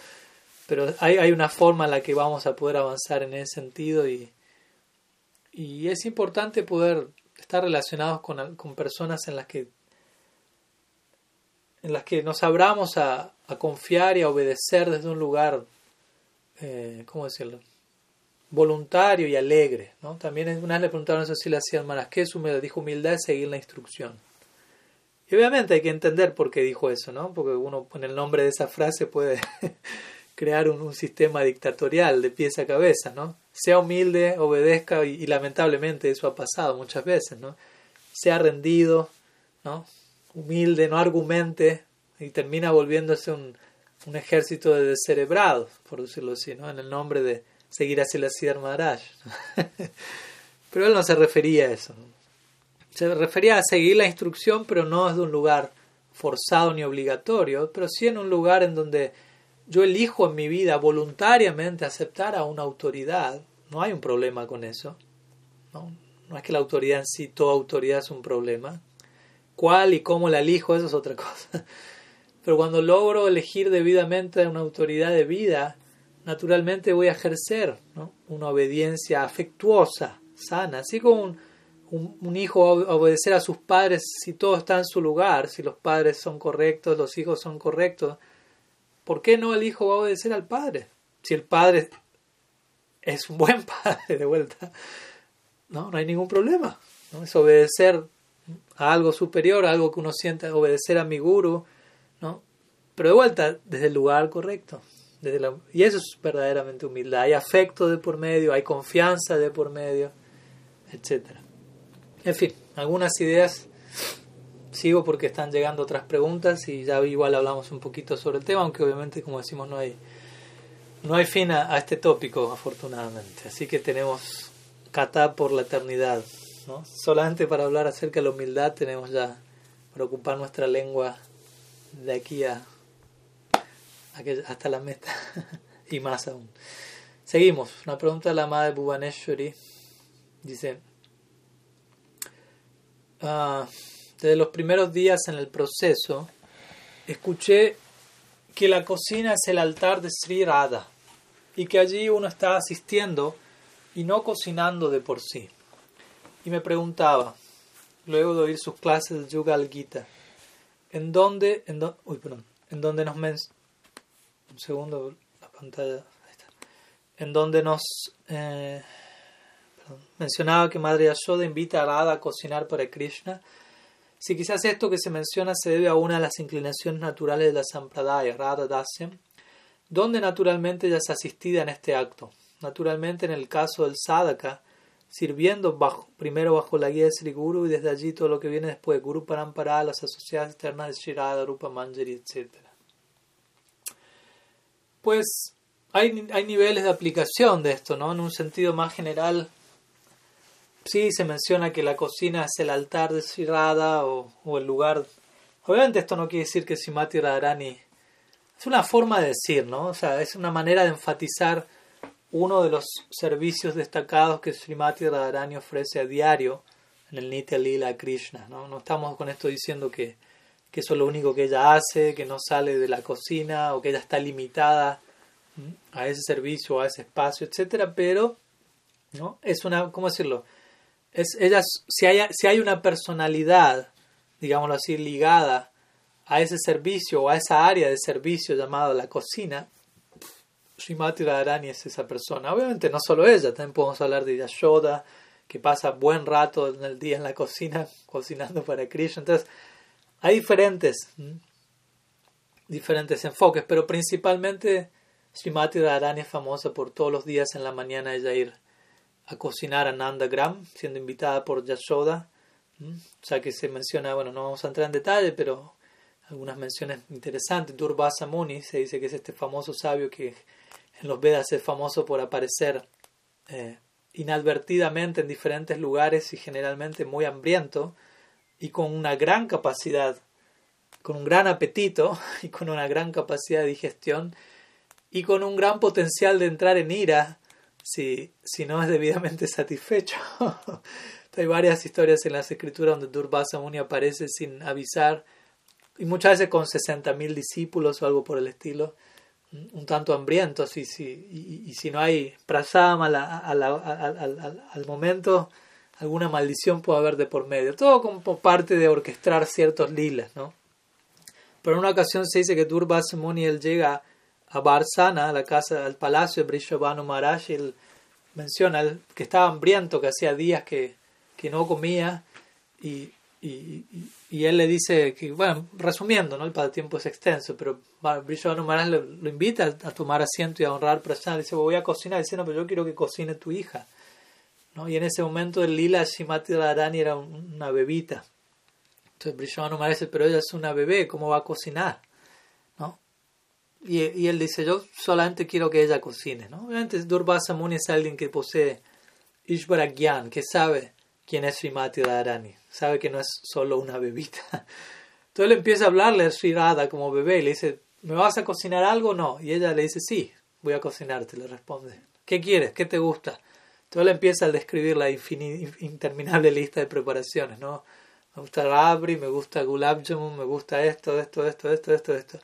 pero hay, una forma en la que vamos a poder avanzar en ese sentido y, y es importante poder estar relacionados con, con, personas en las que en las que nos abramos a, a confiar y a obedecer desde un lugar, eh, ¿cómo decirlo? Voluntario y alegre. ¿no? También una vez le preguntaron a si le hacían malas, ¿qué es humildad? Dijo, humildad es seguir la instrucción. Y obviamente hay que entender por qué dijo eso, ¿no? Porque uno en el nombre de esa frase puede crear un, sistema dictatorial de pies a cabeza, ¿no? Sea humilde, obedezca, y, lamentablemente eso ha pasado muchas veces, ¿no? Sea rendido, ¿no? Humilde, no argumente, y termina volviéndose un, un ejército de descerebrados, por decirlo así, ¿no? En el nombre de seguir hacia la Siddhar Maharaj. pero él no se refería a eso. Se refería a seguir la instrucción, pero no desde un lugar forzado ni obligatorio, pero sí en un lugar en donde yo elijo en mi vida voluntariamente aceptar a una autoridad. No hay un problema con eso. No, no es que la autoridad en sí, toda autoridad es un problema. ¿Cuál y cómo la elijo? Eso es otra cosa. Pero cuando logro elegir debidamente a una autoridad de vida, naturalmente voy a ejercer una obediencia afectuosa, sana, así como un, hijo va a obedecer a sus padres si todo está en su lugar, si los padres son correctos, los hijos son correctos. ¿Por qué no el hijo va a obedecer al padre? Si el padre es un buen padre de vuelta, no, no hay ningún problema. Es obedecer a algo superior, a algo que uno siente, obedecer a mi guru, ¿no? pero de vuelta desde el lugar correcto y eso es verdaderamente humildad. Hay afecto de por medio, hay confianza de por medio, etc. En fin, algunas ideas. Sigo porque están llegando otras preguntas y ya igual hablamos un poquito sobre el tema, aunque obviamente, como decimos, no hay, no hay fin a, este tópico, afortunadamente. Así que tenemos kata por la eternidad. ¿no? Solamente para hablar acerca de la humildad tenemos ya para ocupar nuestra lengua de aquí a hasta la meta y más aún. Seguimos. Una pregunta de la madre Bhuvaneshwari. Dice, ah, desde los primeros días en el proceso, escuché que la cocina es el altar de Sri Radha y que allí uno está asistiendo y no cocinando de por sí. Y me preguntaba, luego de oír sus clases de Yugal Gita, ¿en dónde, en, perdón, en dónde nos, un segundo, la pantalla, en donde nos eh, mencionaba que Madre Yashoda invita a Radha a cocinar para Krishna. Si quizás esto que se menciona se debe a una de las inclinaciones naturales de la Sampradaya, Radha Dasyam, donde naturalmente ella es asistida en este acto. Naturalmente, en el caso del Sadaka, sirviendo bajo, primero bajo la guía de Sri Guru y desde allí todo lo que viene después, Guru Parampara, las asociadas externas de Shirada, Rupa Manjari, etc pues hay, hay niveles de aplicación de esto, ¿no? En un sentido más general, sí se menciona que la cocina es el altar de Sirada o, o el lugar. Obviamente esto no quiere decir que Simati Radharani. Es una forma de decir, ¿no? O sea, es una manera de enfatizar uno de los servicios destacados que Srimati Radharani ofrece a diario en el Nitya Lila Krishna, ¿no? No estamos con esto diciendo que que eso es lo único que ella hace, que no sale de la cocina o que ella está limitada a ese servicio, a ese espacio, etcétera, pero ¿no? es una, ¿cómo decirlo? Es, ella, si, hay, si hay una personalidad, digámoslo así, ligada a ese servicio o a esa área de servicio llamada la cocina, Srimati Radharani es esa persona. Obviamente no solo ella, también podemos hablar de Yashoda, que pasa buen rato en el día en la cocina cocinando para Krishna. Entonces, hay diferentes, diferentes enfoques, pero principalmente Srimati Radharani es famosa por todos los días en la mañana ella ir a cocinar a Nandagram, siendo invitada por Yashoda. O sea que se menciona, bueno, no vamos a entrar en detalle, pero algunas menciones interesantes. Durvasa Muni se dice que es este famoso sabio que en los Vedas es famoso por aparecer eh, inadvertidamente en diferentes lugares y generalmente muy hambriento y con una gran capacidad, con un gran apetito y con una gran capacidad de digestión y con un gran potencial de entrar en ira si, si no es debidamente satisfecho. Hay varias historias en las escrituras donde Durvasa Muni aparece sin avisar y muchas veces con 60.000 discípulos o algo por el estilo, un tanto hambrientos y si, y, si no hay prasama al momento alguna maldición puede haber de por medio. Todo como parte de orquestar ciertos lilas, ¿no? Pero en una ocasión se dice que Durvasa Muni él llega a Barsana, a la casa, al palacio de Brishabhanu Maharaj, y él menciona que estaba hambriento, que hacía días que, que no comía y, y, y, él le dice que, bueno, resumiendo, ¿no? el tiempo es extenso, pero Brishvanu Maharaj lo, lo, invita a tomar asiento y a honrar Prasad. Dice, voy a cocinar. Dice, no, pero yo quiero que cocine tu hija. ¿No? Y en ese momento el lila Shimati Radharani era una bebita. Entonces Brishvanu Maharaj dice, pero ella es una bebé, ¿cómo va a cocinar? ¿no? Y, y, él dice, yo solamente quiero que ella cocine. ¿no? Obviamente Durvasa Muni es alguien que posee Ishvara Gyan, que sabe quién es Srimati Radharani. Sabe que no es solo una bebita. Entonces él empieza a hablarle a Sri como bebé y le dice, ¿me vas a cocinar algo o no? Y ella le dice, sí, voy a cocinarte, le responde. ¿Qué quieres? ¿Qué te gusta? Entonces él empieza a describir la interminable lista de preparaciones, ¿no? Me gusta rabri, me gusta gulab jamun, me gusta esto, esto, esto, esto, esto, esto.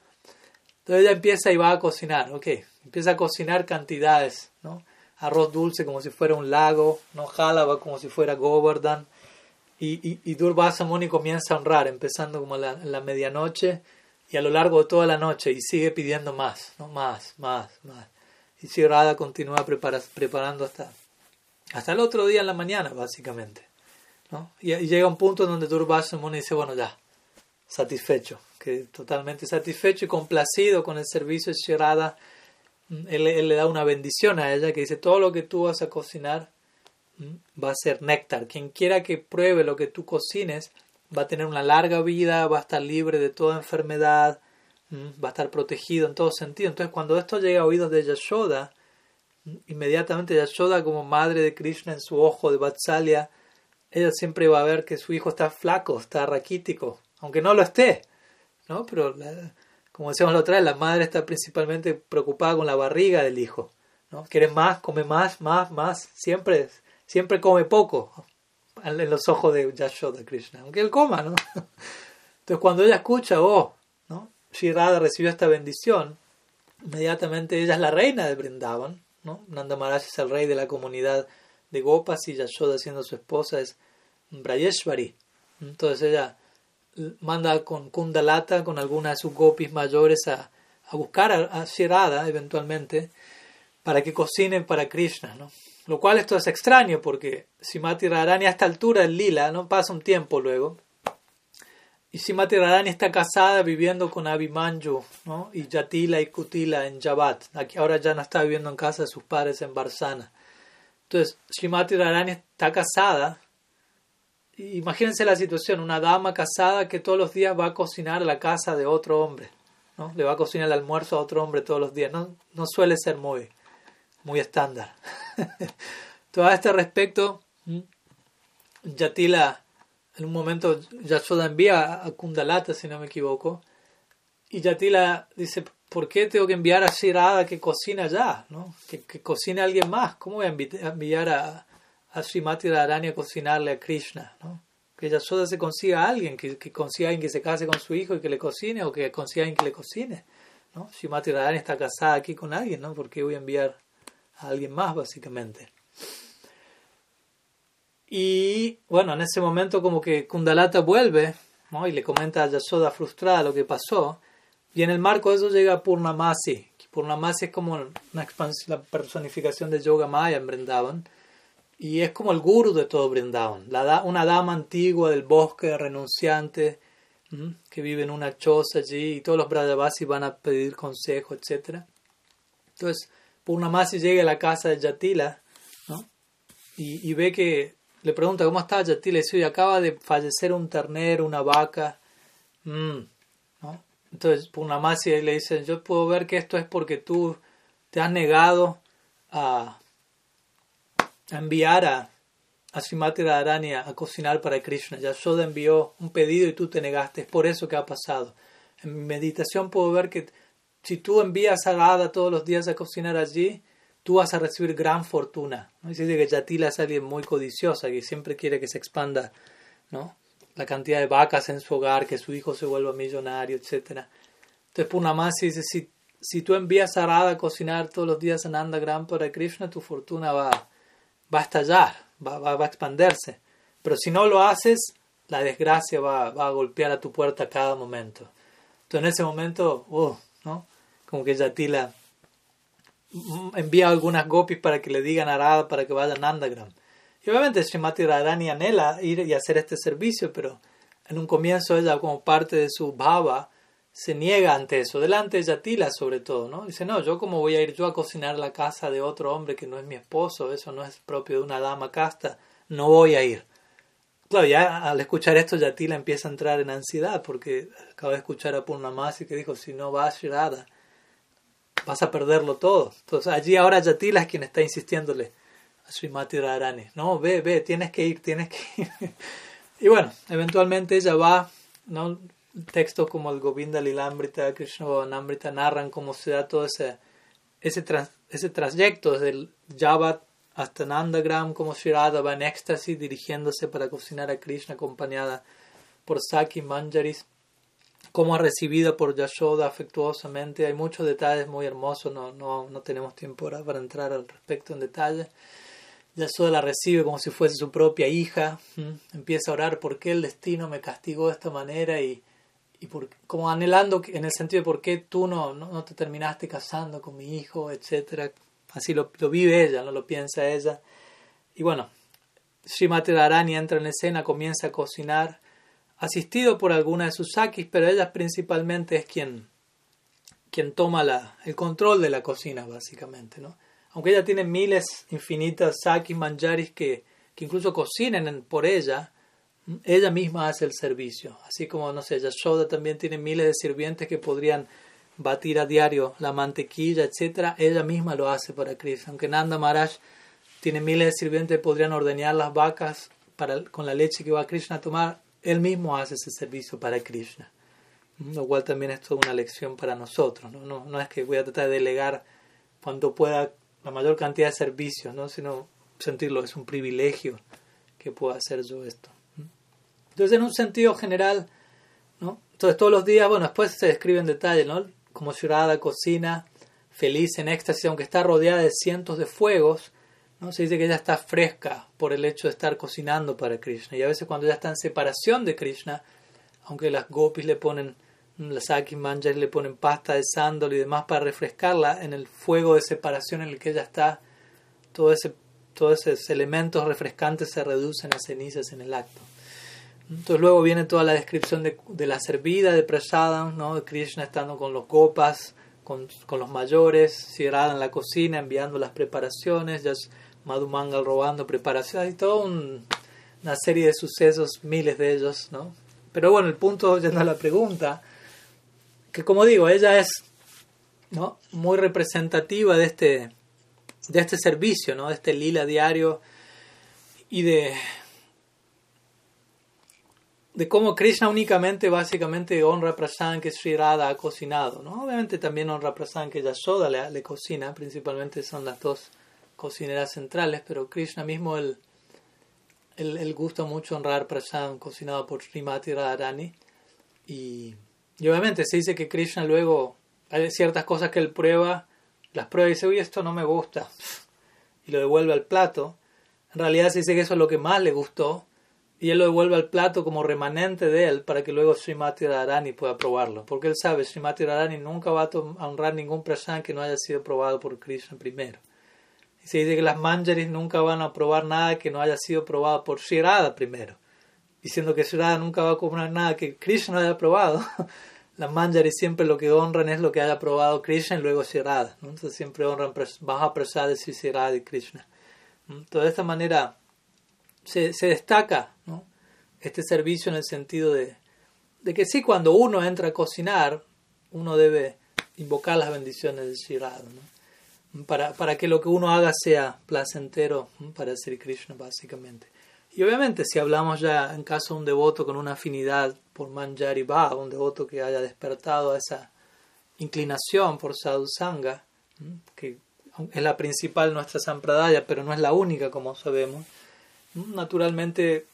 Entonces ella empieza y va a cocinar, ok. Empieza a cocinar cantidades, ¿no? arroz dulce como si fuera un lago, no jalaba como si fuera Govardhan. Y, y, y comienza a honrar, empezando como la, la medianoche y a lo largo de toda la noche, y sigue pidiendo más, ¿no? más, más, más. Y si Radha continúa preparando hasta, hasta el otro día en la mañana, básicamente. ¿no? Y, llega un punto donde Durvasa dice, bueno, ya, satisfecho, que totalmente satisfecho y complacido con el servicio de Shirada él, le da una bendición a ella que dice, todo lo que tú vas a cocinar va a ser néctar. Quien quiera que pruebe lo que tú cocines va a tener una larga vida, va a estar libre de toda enfermedad, va a estar protegido en todo sentido. Entonces cuando esto llega a oídos de Yashoda, inmediatamente Yashoda como madre de Krishna en su ojo de Vatsalya, ella siempre va a ver que su hijo está flaco, está raquítico, aunque no lo esté, ¿no? Pero como decíamos la otra vez, la madre está principalmente preocupada con la barriga del hijo. ¿no? Quiere más, come más, más, más. Siempre, siempre come poco en los ojos de Yashoda Krishna, aunque él coma, ¿no? Entonces cuando ella escucha, oh, ¿no? Shirada recibió esta bendición, inmediatamente ella es la reina de Brindavan, Nanda Maharaj es el rey de la comunidad de Gopas y Yashoda siendo su esposa es Brayeshwari. Entonces ella manda con Kundalata, con algunas de sus gopis mayores a, a buscar a, a, Shirada eventualmente para que cocinen para Krishna, ¿no? Lo cual esto es extraño porque Simati Radharani a esta altura en lila, ¿no? Pasa un tiempo luego. Y Simati Radharani está casada viviendo con Abhimanyu, ¿no? Y Yatila y Kutila en Jabat. Aquí ahora ya no está viviendo en casa de sus padres en Barsana. Entonces, Simati Radharani está casada Imagínense la situación, una dama casada que todos los días va a cocinar la casa de otro hombre, ¿no? Le va a cocinar el almuerzo a otro hombre todos los días. No, no suele ser muy, muy estándar. Todo a este respecto, Yatila, en un momento Yashoda envía a Kundalata, si no me equivoco, y Yatila dice, ¿por qué tengo que enviar a Shirada que cocina ya? ¿no? Que, cocine a alguien más. ¿Cómo voy a enviar a, a Srimati Radharani a cocinarle a Krishna, ¿no? Que Yashoda se consiga a alguien, que, que, consiga a alguien que se case con su hijo y que le cocine, o que consiga a alguien que le cocine, ¿no? Srimati Radharani está casada aquí con alguien, ¿no? ¿Por qué voy a enviar a alguien más, básicamente? Y bueno, en ese momento como que Kundalata vuelve. Y le comenta a Yashoda frustrada lo que pasó, y en el marco de eso llega Purnamasi, Purnamasi es como una la personificación de Yoga Maya en Vrindavan, y es como el guru de todo Brindavan, una dama antigua del bosque renunciante que vive en una choza allí y todos los Brajavasis van a pedir consejo, etc. Entonces, Purnamasi llega a la casa de Yatila y, ve que le pregunta cómo está Yatila y dice, acaba de fallecer un ternero, una vaca. Mm, ¿no? Entonces Purnamasi le dice, yo puedo ver que esto es porque tú te has negado a enviar a, a Srimati Radharani a, cocinar para Krishna. Yashoda envió un pedido y tú te negaste. Es por eso que ha pasado. En mi meditación puedo ver que si tú envías a Radha todos los días a cocinar allí, tú vas a recibir gran fortuna. ¿no? Dice que Yatila es alguien muy codiciosa, que siempre quiere que se expanda ¿no? la cantidad de vacas en su hogar, que su hijo se vuelva millonario, etc. Entonces Purnamasi dice, si, si tú envías a Radha a cocinar todos los días en Andagram para Krishna, tu fortuna va, va a estallar, va, va, a expandirse. Pero si no lo haces, la desgracia va, va, a golpear a tu puerta a cada momento. Entonces en ese momento, uh, ¿no? como que Yatila envía algunas gopis para que le digan a Radha para que vaya a Nandagram. Y obviamente Srimati Radharani anhela ir y hacer este servicio, pero en un comienzo ella como parte de su bhava se niega ante eso, delante de Yatila sobre todo, ¿no? Dice, no, yo como voy a ir yo a cocinar la casa de otro hombre que no es mi esposo, eso no es propio de una dama casta, no voy a ir. Claro, ya al escuchar esto Yatila empieza a entrar en ansiedad porque acaba de escuchar a Purnamasi que dijo, si no vas Shirada, vas a perderlo todo. Entonces allí ahora Yatila es quien está insistiéndole a Srimati Radharani, no, ve, ve, tienes que ir, tienes que ir. y bueno, eventualmente ella va, ¿no? textos como el Govinda Lilambrita, Krishna Bhavanamrita narran cómo se da todo ese, ese, ese trayecto desde el hasta Nandagram, como Shirada va en éxtasis dirigiéndose para cocinar a Krishna acompañada por Saki Manjaris, cómo ha recibido por Yashoda afectuosamente. Hay muchos detalles muy hermosos, no, no, no tenemos tiempo ahora para entrar al respecto en detalle. Yashoda la recibe como si fuese su propia hija, empieza a orar por qué el destino me castigó de esta manera y y como anhelando en el sentido de por qué tú no, no, te terminaste casando con mi hijo, etcétera. Así lo, lo, vive ella, no lo piensa ella. Y bueno, Srimati Dharani entra en escena, comienza a cocinar, asistido por alguna de sus sakis, pero ella principalmente es quien, quien toma la, el control de la cocina, básicamente. ¿no? Aunque ella tiene miles infinitas sakis, manjaris que, que incluso cocinen por ella, ella misma hace el servicio. Así como, no sé, Yashoda también tiene miles de sirvientes que podrían batir a diario la mantequilla, etc. Ella misma lo hace para Krishna. Aunque Nanda Maharaj tiene miles de sirvientes que podrían ordeñar las vacas para, con la leche que va Krishna a tomar, él mismo hace ese servicio para Krishna. Lo cual también es toda una lección para nosotros. ¿no? No, no es que voy a tratar de delegar cuando pueda la mayor cantidad de servicios, ¿no? sino sentirlo, es un privilegio que pueda hacer yo esto. Entonces, en un sentido general. Entonces, todos los días, bueno, después se describe en detalle, ¿no? Como ciudadana cocina, feliz, en éxtasis, aunque está rodeada de cientos de fuegos, ¿no? Se dice que ella está fresca por el hecho de estar cocinando para Krishna. Y a veces cuando ella está en separación de Krishna, aunque las gopis le ponen, las Aki Manjas le ponen pasta de sándalo y demás para refrescarla, en el fuego de separación en el que ella está, todo ese, todos esos elementos refrescantes se reducen a cenizas en el acto. Entonces luego viene toda la descripción de, de la servida de Prasadam, ¿no? de Krishna estando con los copas, con, con los mayores, Sirada en la cocina enviando las preparaciones, ya Madhumangal robando preparaciones, y toda una serie de sucesos, miles de ellos. ¿no? Pero bueno, el punto, yendo a la pregunta, que como digo, ella es ¿no? muy representativa de este, de este servicio, ¿no? de este lila diario y de de cómo Krishna únicamente básicamente honra a Prasan que Sri Radha ha cocinado. ¿no? Obviamente también honra a Prasan que Yashoda le, le, cocina, principalmente son las dos cocineras centrales, pero Krishna mismo él, él, gusta mucho honrar Prasan cocinado por Srimati Radharani. Y, y, obviamente se dice que Krishna luego hay ciertas cosas que él prueba, las prueba y dice, uy, esto no me gusta, y lo devuelve al plato. En realidad se dice que eso es lo que más le gustó y él lo devuelve al plato como remanente de él para que luego Srimati Radharani pueda probarlo. Porque él sabe, Srimati Radharani nunca va a honrar ningún prasad que no haya sido probado por Krishna primero. Y se dice que las manjaris nunca van a probar nada que no haya sido probado por Sri primero. Diciendo que Sri nunca va a comer nada que Krishna no haya probado. las manjaris siempre lo que honran es lo que haya probado Krishna y luego Sri Entonces siempre honran baja prasad de Sri y Krishna. Entonces de esta manera se, se destaca ¿no? este servicio en el sentido de, de, que sí, cuando uno entra a cocinar, uno debe invocar las bendiciones del Shirado, ¿no? Para, para que lo que uno haga sea placentero para Sri Krishna, básicamente. Y obviamente, si hablamos ya en caso de un devoto con una afinidad por Manjari Bhava, un devoto que haya despertado esa inclinación por Sadhu Sangha, que es la principal nuestra Sampradaya, pero no es la única, como sabemos, naturalmente,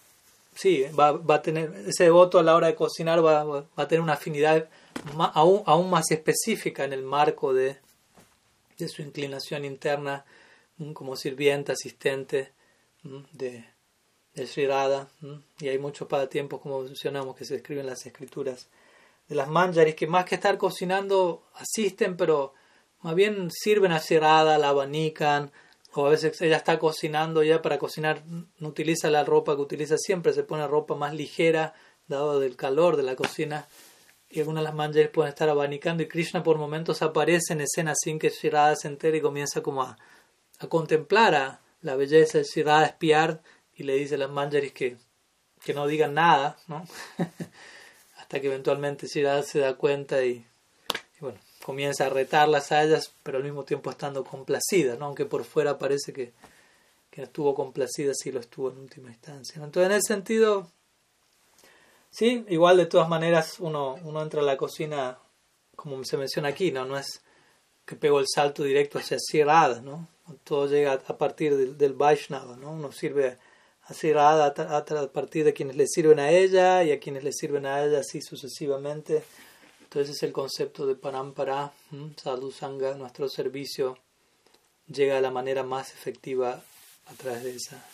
sí, va, va, a tener, ese devoto a la hora de cocinar va, va a tener una afinidad aún, aún, más específica en el marco de, de su inclinación interna como sirviente, asistente de, de Sri Y hay muchos tiempos como mencionamos, que se describen en las escrituras de las manjaris, que más que estar cocinando, asisten, pero más bien sirven a cerrada, la abanican, o a veces ella está cocinando ya para cocinar, no utiliza la ropa que utiliza siempre, se pone ropa más ligera, dado del calor de la cocina, y algunas de las manjaris pueden estar abanicando, y Krishna por momentos aparece en escena sin que Shirada se entere y comienza como a, a contemplar la belleza de Shirada, espiar, y le dice a las manjaris que, que no digan nada, ¿no? hasta que eventualmente Shirada se da cuenta y bueno, comienza a retarlas a ellas, pero al mismo tiempo estando complacida, ¿no? aunque por fuera parece que, que estuvo complacida, sí lo estuvo en última instancia. Entonces, en ese sentido, sí, igual de todas maneras uno, uno entra a la cocina, como se menciona aquí, no, no es que pego el salto directo hacia Sierrada, ¿no? todo llega a partir del, del Vaishnava, ¿no? uno sirve a Sierrada a, partir de quienes le sirven a ella y a quienes le sirven a ella así sucesivamente entonces es el concepto de Parampara, Sadhu Sangha, nuestro servicio llega de la manera más efectiva a través de, esa,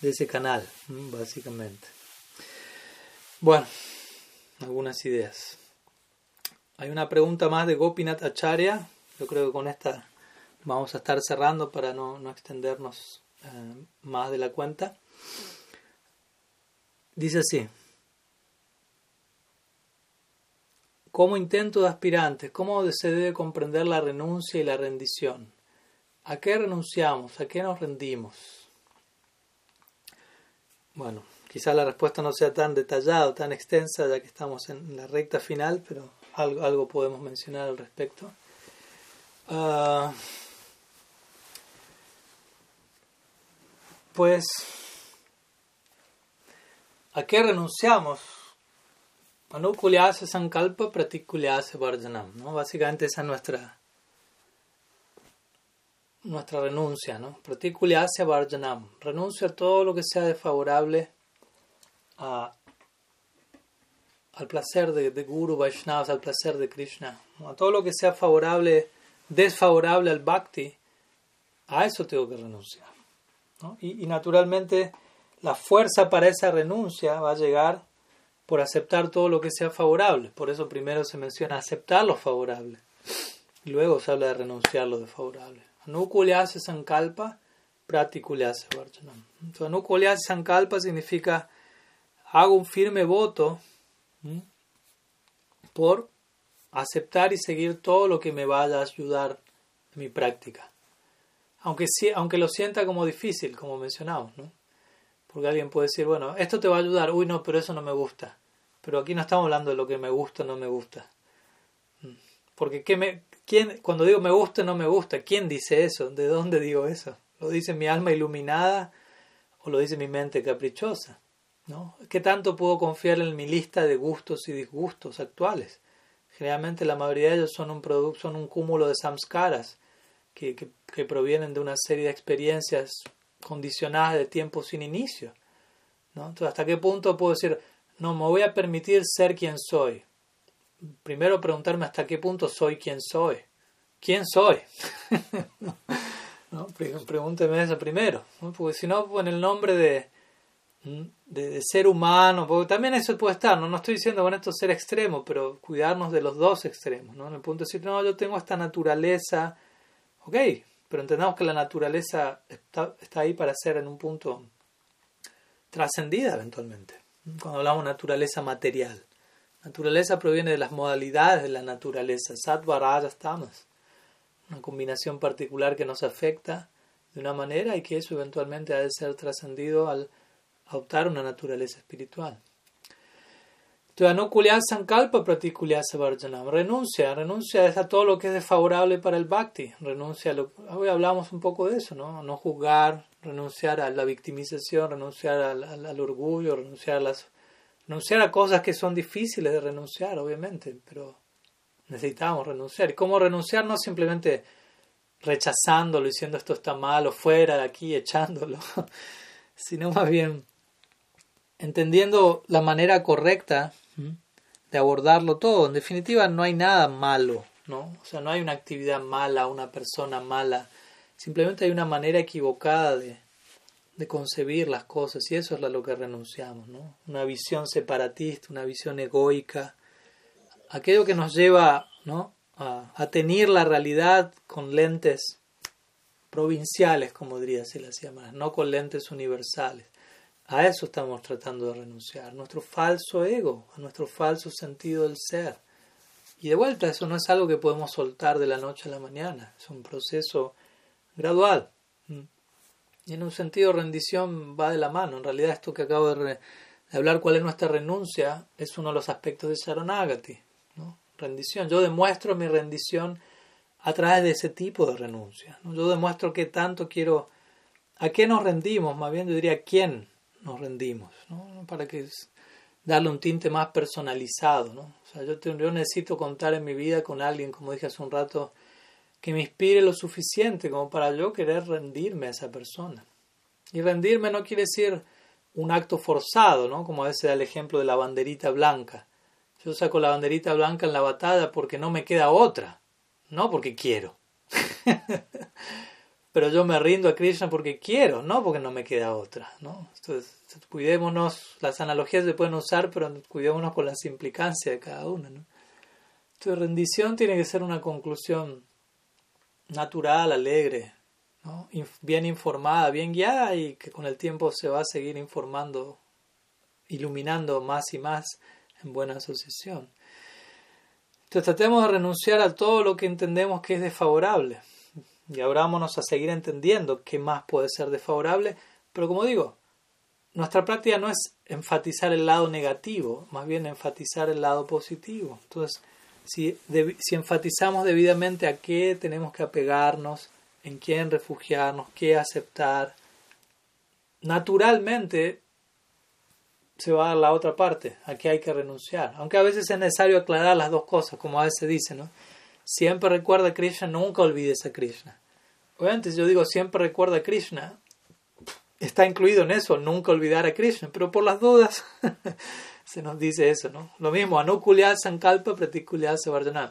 de ese canal, básicamente. Bueno, algunas ideas. Hay una pregunta más de Gopinath Acharya. Yo creo que con esta vamos a estar cerrando para no, no extendernos eh, más de la cuenta. Dice así. como intento de aspirantes, cómo se debe comprender la renuncia y la rendición. ¿A qué renunciamos? ¿A qué nos rendimos? Bueno, quizá la respuesta no sea tan detallada o tan extensa ya que estamos en la recta final, pero algo, podemos mencionar al respecto. Ah, pues, ¿a qué renunciamos? Anukulyasa Sankalpa Pratikulyasa Varjanam. ¿no? Básicamente esa es nuestra, nuestra renuncia. ¿no? Pratikulyasa Varjanam. Renuncia a todo lo que sea desfavorable al placer de, Guru Vaishnavas, al placer de Krishna. A todo lo que sea favorable, desfavorable al Bhakti, a eso tengo que renunciar. Y, naturalmente la fuerza para esa renuncia va a llegar por aceptar todo lo que sea favorable. Por eso primero se menciona aceptar lo favorable. Y luego se habla de renunciar lo desfavorable. Anukulyase sankalpa, pratikulyase varjanam. Entonces, anukulyase sankalpa significa hago un firme voto por aceptar y seguir todo lo que me vaya a ayudar en mi práctica. Aunque, aunque lo sienta como difícil, como mencionamos, ¿no? Porque alguien puede decir, bueno, esto te va a ayudar, uy, no, pero eso no me gusta. Pero aquí no estamos hablando de lo que me gusta o no me gusta. Mm. Porque ¿qué me, quién, cuando digo me gusta no me gusta, ¿quién dice eso? ¿De dónde digo eso? ¿Lo dice mi alma iluminada o lo dice mi mente caprichosa? ¿No? ¿Qué tanto puedo confiar en mi lista de gustos y disgustos actuales? Generalmente la mayoría de ellos son un, producto, son un cúmulo de samskaras que, provienen de una serie de experiencias condicionadas de tiempo sin inicio. ¿hasta qué punto puedo decir, no me voy a permitir ser quien soy? Primero preguntarme hasta qué punto soy quien soy. ¿Quién soy? ¿No? Pregúnteme eso primero, porque si no, en el nombre de, de, ser humano, porque también eso puede estar, no, no estoy diciendo con esto ser extremo, pero cuidarnos de los dos extremos, ¿no? En el punto de decir, no, yo tengo esta naturaleza, ok, pero entendamos que la naturaleza está, está ahí para ser en un punto trascendida eventualmente. Cuando hablamos de naturaleza material. Naturaleza proviene de las modalidades de la naturaleza. Sattva, Rajas, Tamas. Una combinación particular que nos afecta de una manera y que eso eventualmente ha de ser trascendido al adoptar una naturaleza espiritual. Entonces, sankalpa varjanam. Renuncia, renuncia a todo lo que es desfavorable para el bhakti. Renuncia lo, hoy hablamos un poco de eso, ¿no? No juzgar, renunciar a la victimización, renunciar al, orgullo, renunciar a las renunciar a cosas que son difíciles de renunciar, obviamente, pero necesitamos renunciar. ¿Y cómo renunciar? No simplemente rechazándolo, diciendo esto está malo, fuera de aquí, echándolo, sino más bien entendiendo la manera correcta de abordarlo todo. En definitiva, no hay nada malo, ¿no? O sea, no hay una actividad mala, una persona mala. Simplemente hay una manera equivocada de, de concebir las cosas y eso es lo que renunciamos, ¿no? Una visión separatista, una visión egoica, aquello que nos lleva, ¿no? a, a tener la realidad con lentes provinciales, como diría si las llama, no con lentes universales. A eso estamos tratando de renunciar, nuestro falso ego, a nuestro falso sentido del ser. Y de vuelta, eso no es algo que podemos soltar de la noche a la mañana, es un proceso gradual. Y en un sentido, rendición va de la mano. En realidad, esto que acabo de, hablar, cuál es nuestra renuncia, es uno de los aspectos de Sharonagati. ¿no? Rendición. Yo demuestro mi rendición a través de ese tipo de renuncia. Yo demuestro que tanto quiero, a qué nos rendimos, más bien yo diría a quién nos rendimos, para que darle un tinte más personalizado. ¿no? O yo, yo necesito contar en mi vida con alguien, como dije hace un rato, que me inspire lo suficiente como para yo querer rendirme a esa persona. Y rendirme no quiere decir un acto forzado, ¿no? Como a veces da el ejemplo de la banderita blanca. Yo saco la banderita blanca en la batalla porque no me queda otra no porque quiero. Pero yo me rindo a Krishna porque quiero, no porque no me queda otra. ¿no? Entonces, cuidémonos, las analogías se pueden usar, pero cuidémonos con las implicancias de cada una. ¿no? Entonces, rendición tiene que ser una conclusión natural, alegre, bien informada, bien guiada y que con el tiempo se va a seguir informando, iluminando más y más en buena asociación. Entonces tratemos de renunciar a todo lo que entendemos que es desfavorable y abrámonos a seguir entendiendo qué más puede ser desfavorable, pero como digo, nuestra práctica no es enfatizar el lado negativo, más bien enfatizar el lado positivo. Entonces, si, si enfatizamos debidamente a qué tenemos que apegarnos, en quién refugiarnos, qué aceptar, naturalmente se va a la otra parte, a qué hay que renunciar. Aunque a veces es necesario aclarar las dos cosas, como a veces dice, ¿no? Siempre recuerda a Krishna, nunca olvides a Krishna. Obviamente, si yo digo siempre recuerda a Krishna, está incluido en eso, nunca olvidar a Krishna, pero por las dudas se nos dice eso, ¿no? Lo mismo, anukulyat sankalpa praticulyat savarjanam.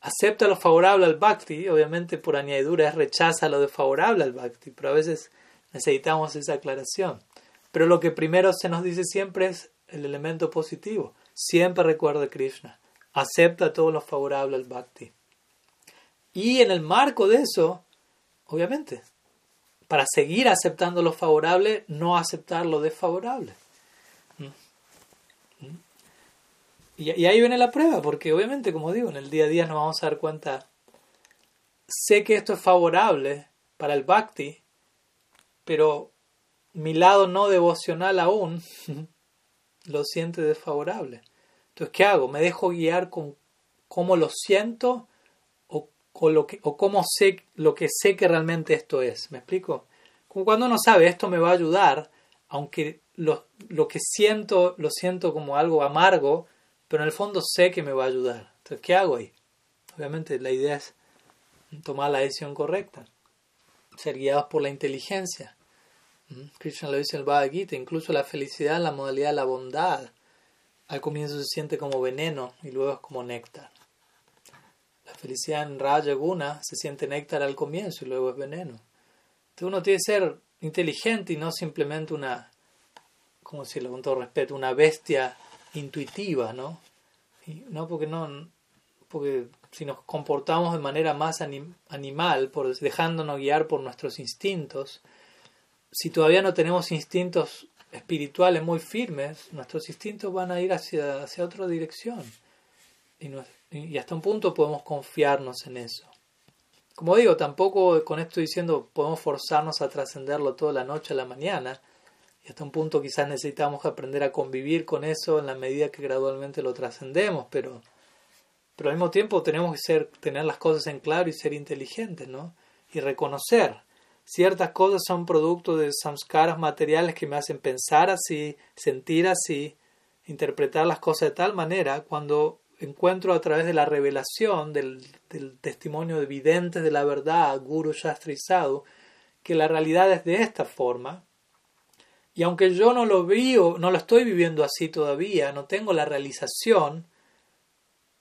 Acepta lo favorable al bhakti, obviamente por añadidura es rechaza lo desfavorable al bhakti, pero a veces necesitamos esa aclaración. Pero lo que primero se nos dice siempre es el elemento positivo. Siempre recuerda a Krishna. Acepta todo lo favorable al bhakti. Y en el marco de eso, obviamente, para seguir aceptando lo favorable, no aceptar lo desfavorable. ¿Mm? ¿Mm? Y, ahí viene la prueba, porque obviamente, como digo, en el día a día nos vamos a dar cuenta, sé que esto es favorable para el bhakti, pero mi lado no devocional aún lo siente desfavorable. Entonces, ¿qué hago? ¿Me dejo guiar con cómo lo siento o, lo que, o cómo sé lo que sé que realmente esto es? ¿Me explico? Como cuando uno sabe esto me va a ayudar, aunque lo, lo que siento lo siento como algo amargo, pero en el fondo sé que me va a ayudar. Entonces, ¿qué hago ahí? Obviamente la idea es tomar la decisión correcta, ser guiados por la inteligencia. Krishna lo dice en el Bhagavad Gita, incluso la felicidad en la modalidad de la bondad. Al comienzo se siente como veneno y luego es como néctar. Felicidad en Raya Guna se siente néctar al comienzo y luego es veneno. Entonces uno tiene que ser inteligente y no simplemente una, como decirlo con todo respeto, una bestia intuitiva, ¿no? no porque no, porque si nos comportamos de manera más animal, dejándonos guiar por nuestros instintos, si todavía no tenemos instintos espirituales muy firmes, nuestros instintos van a ir hacia, hacia otra dirección. Y, y hasta un punto podemos confiarnos en eso. Como digo, tampoco con esto diciendo podemos forzarnos a trascenderlo toda la noche a la mañana. Y hasta un punto quizás necesitamos aprender a convivir con eso en la medida que gradualmente lo trascendemos, pero, pero al mismo tiempo tenemos que tener las cosas en claro y ser inteligentes, ¿no? Y reconocer ciertas cosas son producto de samskaras materiales que me hacen pensar así, sentir así, interpretar las cosas de tal manera, cuando encuentro a través de la revelación, del, testimonio evidente de la verdad, Guru Shastri que la realidad es de esta forma, y aunque yo no lo vivo, no lo estoy viviendo así todavía, no tengo la realización,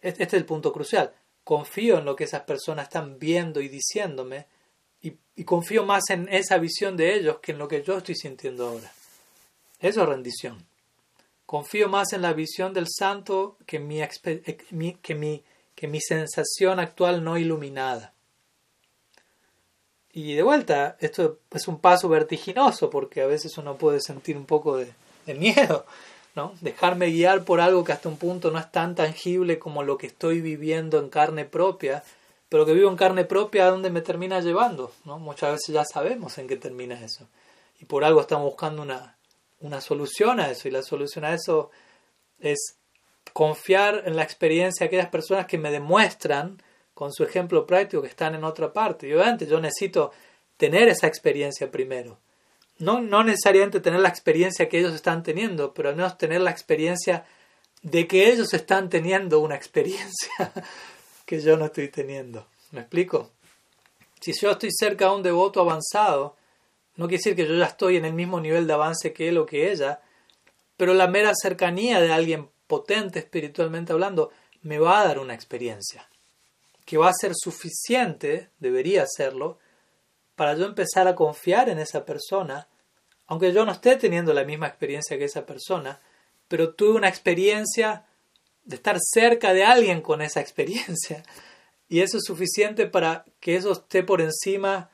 este es el punto crucial, confío en lo que esas personas están viendo y diciéndome, y, confío más en esa visión de ellos que en lo que yo estoy sintiendo ahora. Eso es rendición. Confío más en la visión del santo que mi, que mi que mi sensación actual no iluminada. Y de vuelta, esto es un paso vertiginoso porque a veces uno puede sentir un poco de, miedo, ¿no? Dejarme guiar por algo que hasta un punto no es tan tangible como lo que estoy viviendo en carne propia, pero que vivo en carne propia a dónde me termina llevando, ¿no? Muchas veces ya sabemos en qué termina eso. Y por algo estamos buscando una, una solución a eso, y la solución a eso es confiar en la experiencia de aquellas personas que me demuestran con su ejemplo práctico que están en otra parte. Y obviamente yo necesito tener esa experiencia primero. No, no necesariamente tener la experiencia que ellos están teniendo, pero al menos tener la experiencia de que ellos están teniendo una experiencia que yo no estoy teniendo. ¿Me explico? Si yo estoy cerca de un devoto avanzado, no quiere decir que yo ya estoy en el mismo nivel de avance que él o que ella, pero la mera cercanía de alguien potente espiritualmente hablando me va a dar una experiencia que va a ser suficiente, debería serlo, para yo empezar a confiar en esa persona, aunque yo no esté teniendo la misma experiencia que esa persona, pero tuve una experiencia de estar cerca de alguien con esa experiencia. Y eso es suficiente para que eso esté por encima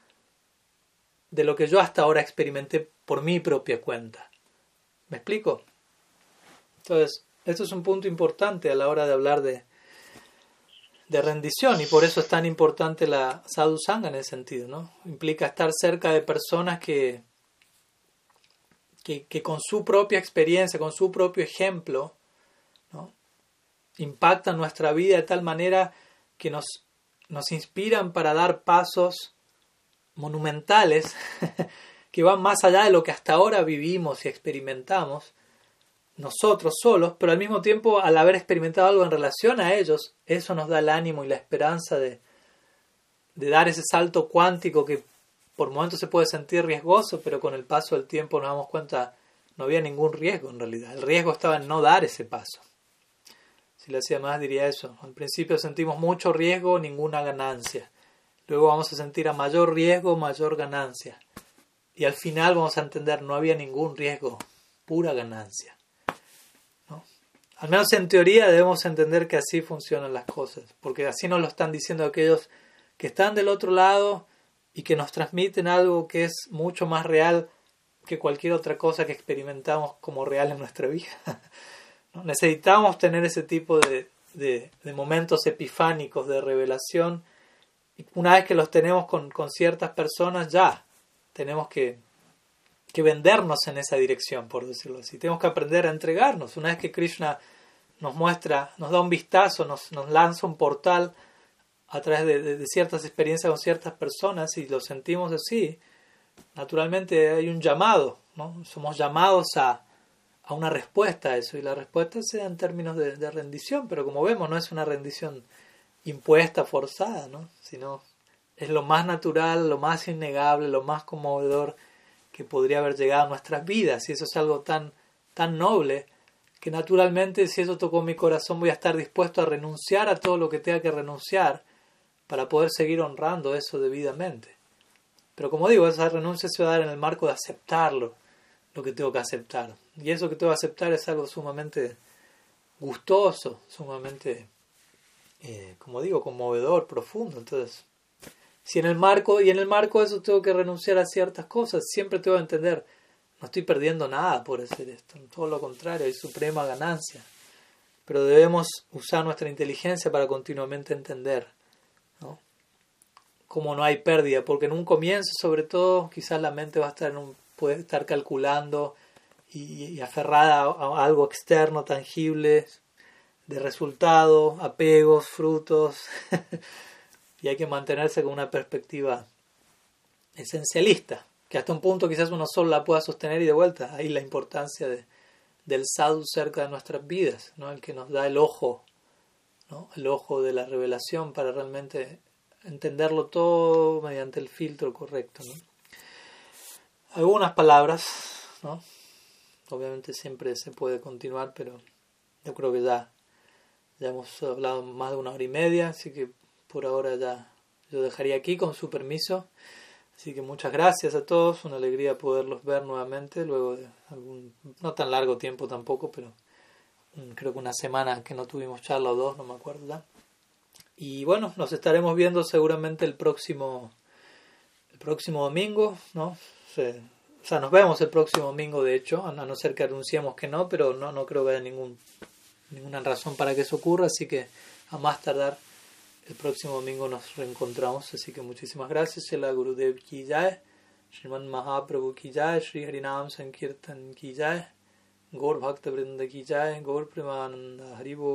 de lo que yo hasta ahora experimenté por mi propia cuenta. ¿Me explico? Entonces, esto es un punto importante a la hora de hablar de, de rendición y por eso es tan importante la sadhu sangha en ese sentido, ¿no? Implica estar cerca de personas que, que, que, con su propia experiencia, con su propio ejemplo, ¿no? impactan nuestra vida de tal manera que nos, nos inspiran para dar pasos monumentales que van más allá de lo que hasta ahora vivimos y experimentamos nosotros solos, pero al mismo tiempo al haber experimentado algo en relación a ellos, eso nos da el ánimo y la esperanza de, de dar ese salto cuántico que por momentos se puede sentir riesgoso, pero con el paso del tiempo nos damos cuenta no había ningún riesgo en realidad. El riesgo estaba en no dar ese paso. Si le hacía más diría eso. Al principio sentimos mucho riesgo, ninguna ganancia. Luego vamos a sentir a mayor riesgo, mayor ganancia. Y al final vamos a entender no había ningún riesgo, pura ganancia. Al menos en teoría debemos entender que así funcionan las cosas, porque así nos lo están diciendo aquellos que están del otro lado y que nos transmiten algo que es mucho más real que cualquier otra cosa que experimentamos como real en nuestra vida. Necesitamos tener ese tipo de, de, momentos epifánicos de revelación. Una vez que los tenemos con, con ciertas personas, ya tenemos que, que vendernos en esa dirección, por decirlo así. Tenemos que aprender a entregarnos. Una vez que Krishna nos muestra, nos da un vistazo, nos, nos lanza un portal a través de, ciertas experiencias con ciertas personas y lo sentimos así, naturalmente hay un llamado, ¿no? somos llamados a, a una respuesta a eso y la respuesta se da en términos de, rendición, pero como vemos no es una rendición impuesta, forzada, ¿no? sino es lo más natural, lo más innegable, lo más conmovedor que podría haber llegado a nuestras vidas y eso es algo tan, tan noble que naturalmente si eso tocó mi corazón voy a estar dispuesto a renunciar a todo lo que tenga que renunciar para poder seguir honrando eso debidamente. Pero como digo, esa renuncia se va a dar en el marco de aceptarlo, lo que tengo que aceptar. Y eso que tengo que aceptar es algo sumamente gustoso, sumamente, eh, como digo, conmovedor, profundo. Entonces, si en el marco, y en el marco de eso tengo que renunciar a ciertas cosas, siempre tengo que entender no estoy perdiendo nada por hacer esto, todo lo contrario, hay suprema ganancia. Pero debemos usar nuestra inteligencia para continuamente entender ¿no? cómo no hay pérdida, porque en un comienzo, sobre todo, quizás la mente va a estar en un, puede estar calculando y, aferrada a, algo externo, tangible, de resultado, apegos, frutos, y hay que mantenerse con una perspectiva esencialista que hasta un punto quizás uno solo la pueda sostener y de vuelta. Ahí la importancia de, del sadhu cerca de nuestras vidas, ¿no? el que nos da el ojo, ¿no? el ojo de la revelación para realmente entenderlo todo mediante el filtro correcto. ¿no? Algunas palabras, ¿no? obviamente siempre se puede continuar, pero yo creo que ya, ya hemos hablado más de una hora y media, así que por ahora ya yo dejaría aquí con su permiso. Así que muchas gracias a todos, una alegría poderlos ver nuevamente luego de algún, no tan largo tiempo tampoco, pero creo que una semana que no tuvimos charla o dos, no me acuerdo ya. y bueno, nos estaremos viendo seguramente el próximo, el próximo domingo, ¿no? o sea, nos vemos el próximo domingo, de hecho, a no ser que anunciemos que no, pero no, no creo que haya ningún, ninguna razón para que eso ocurra, así que a más tardar el próximo domingo nos reencontramos, así que muchísimas gracias, la Gurudev ki jai, Sriman Mahaprabhu ki jai, Sri Harinam Sankirtan ki jai, Gaur Bhakta Vrinda ki jai, Gaur Primananda Haribo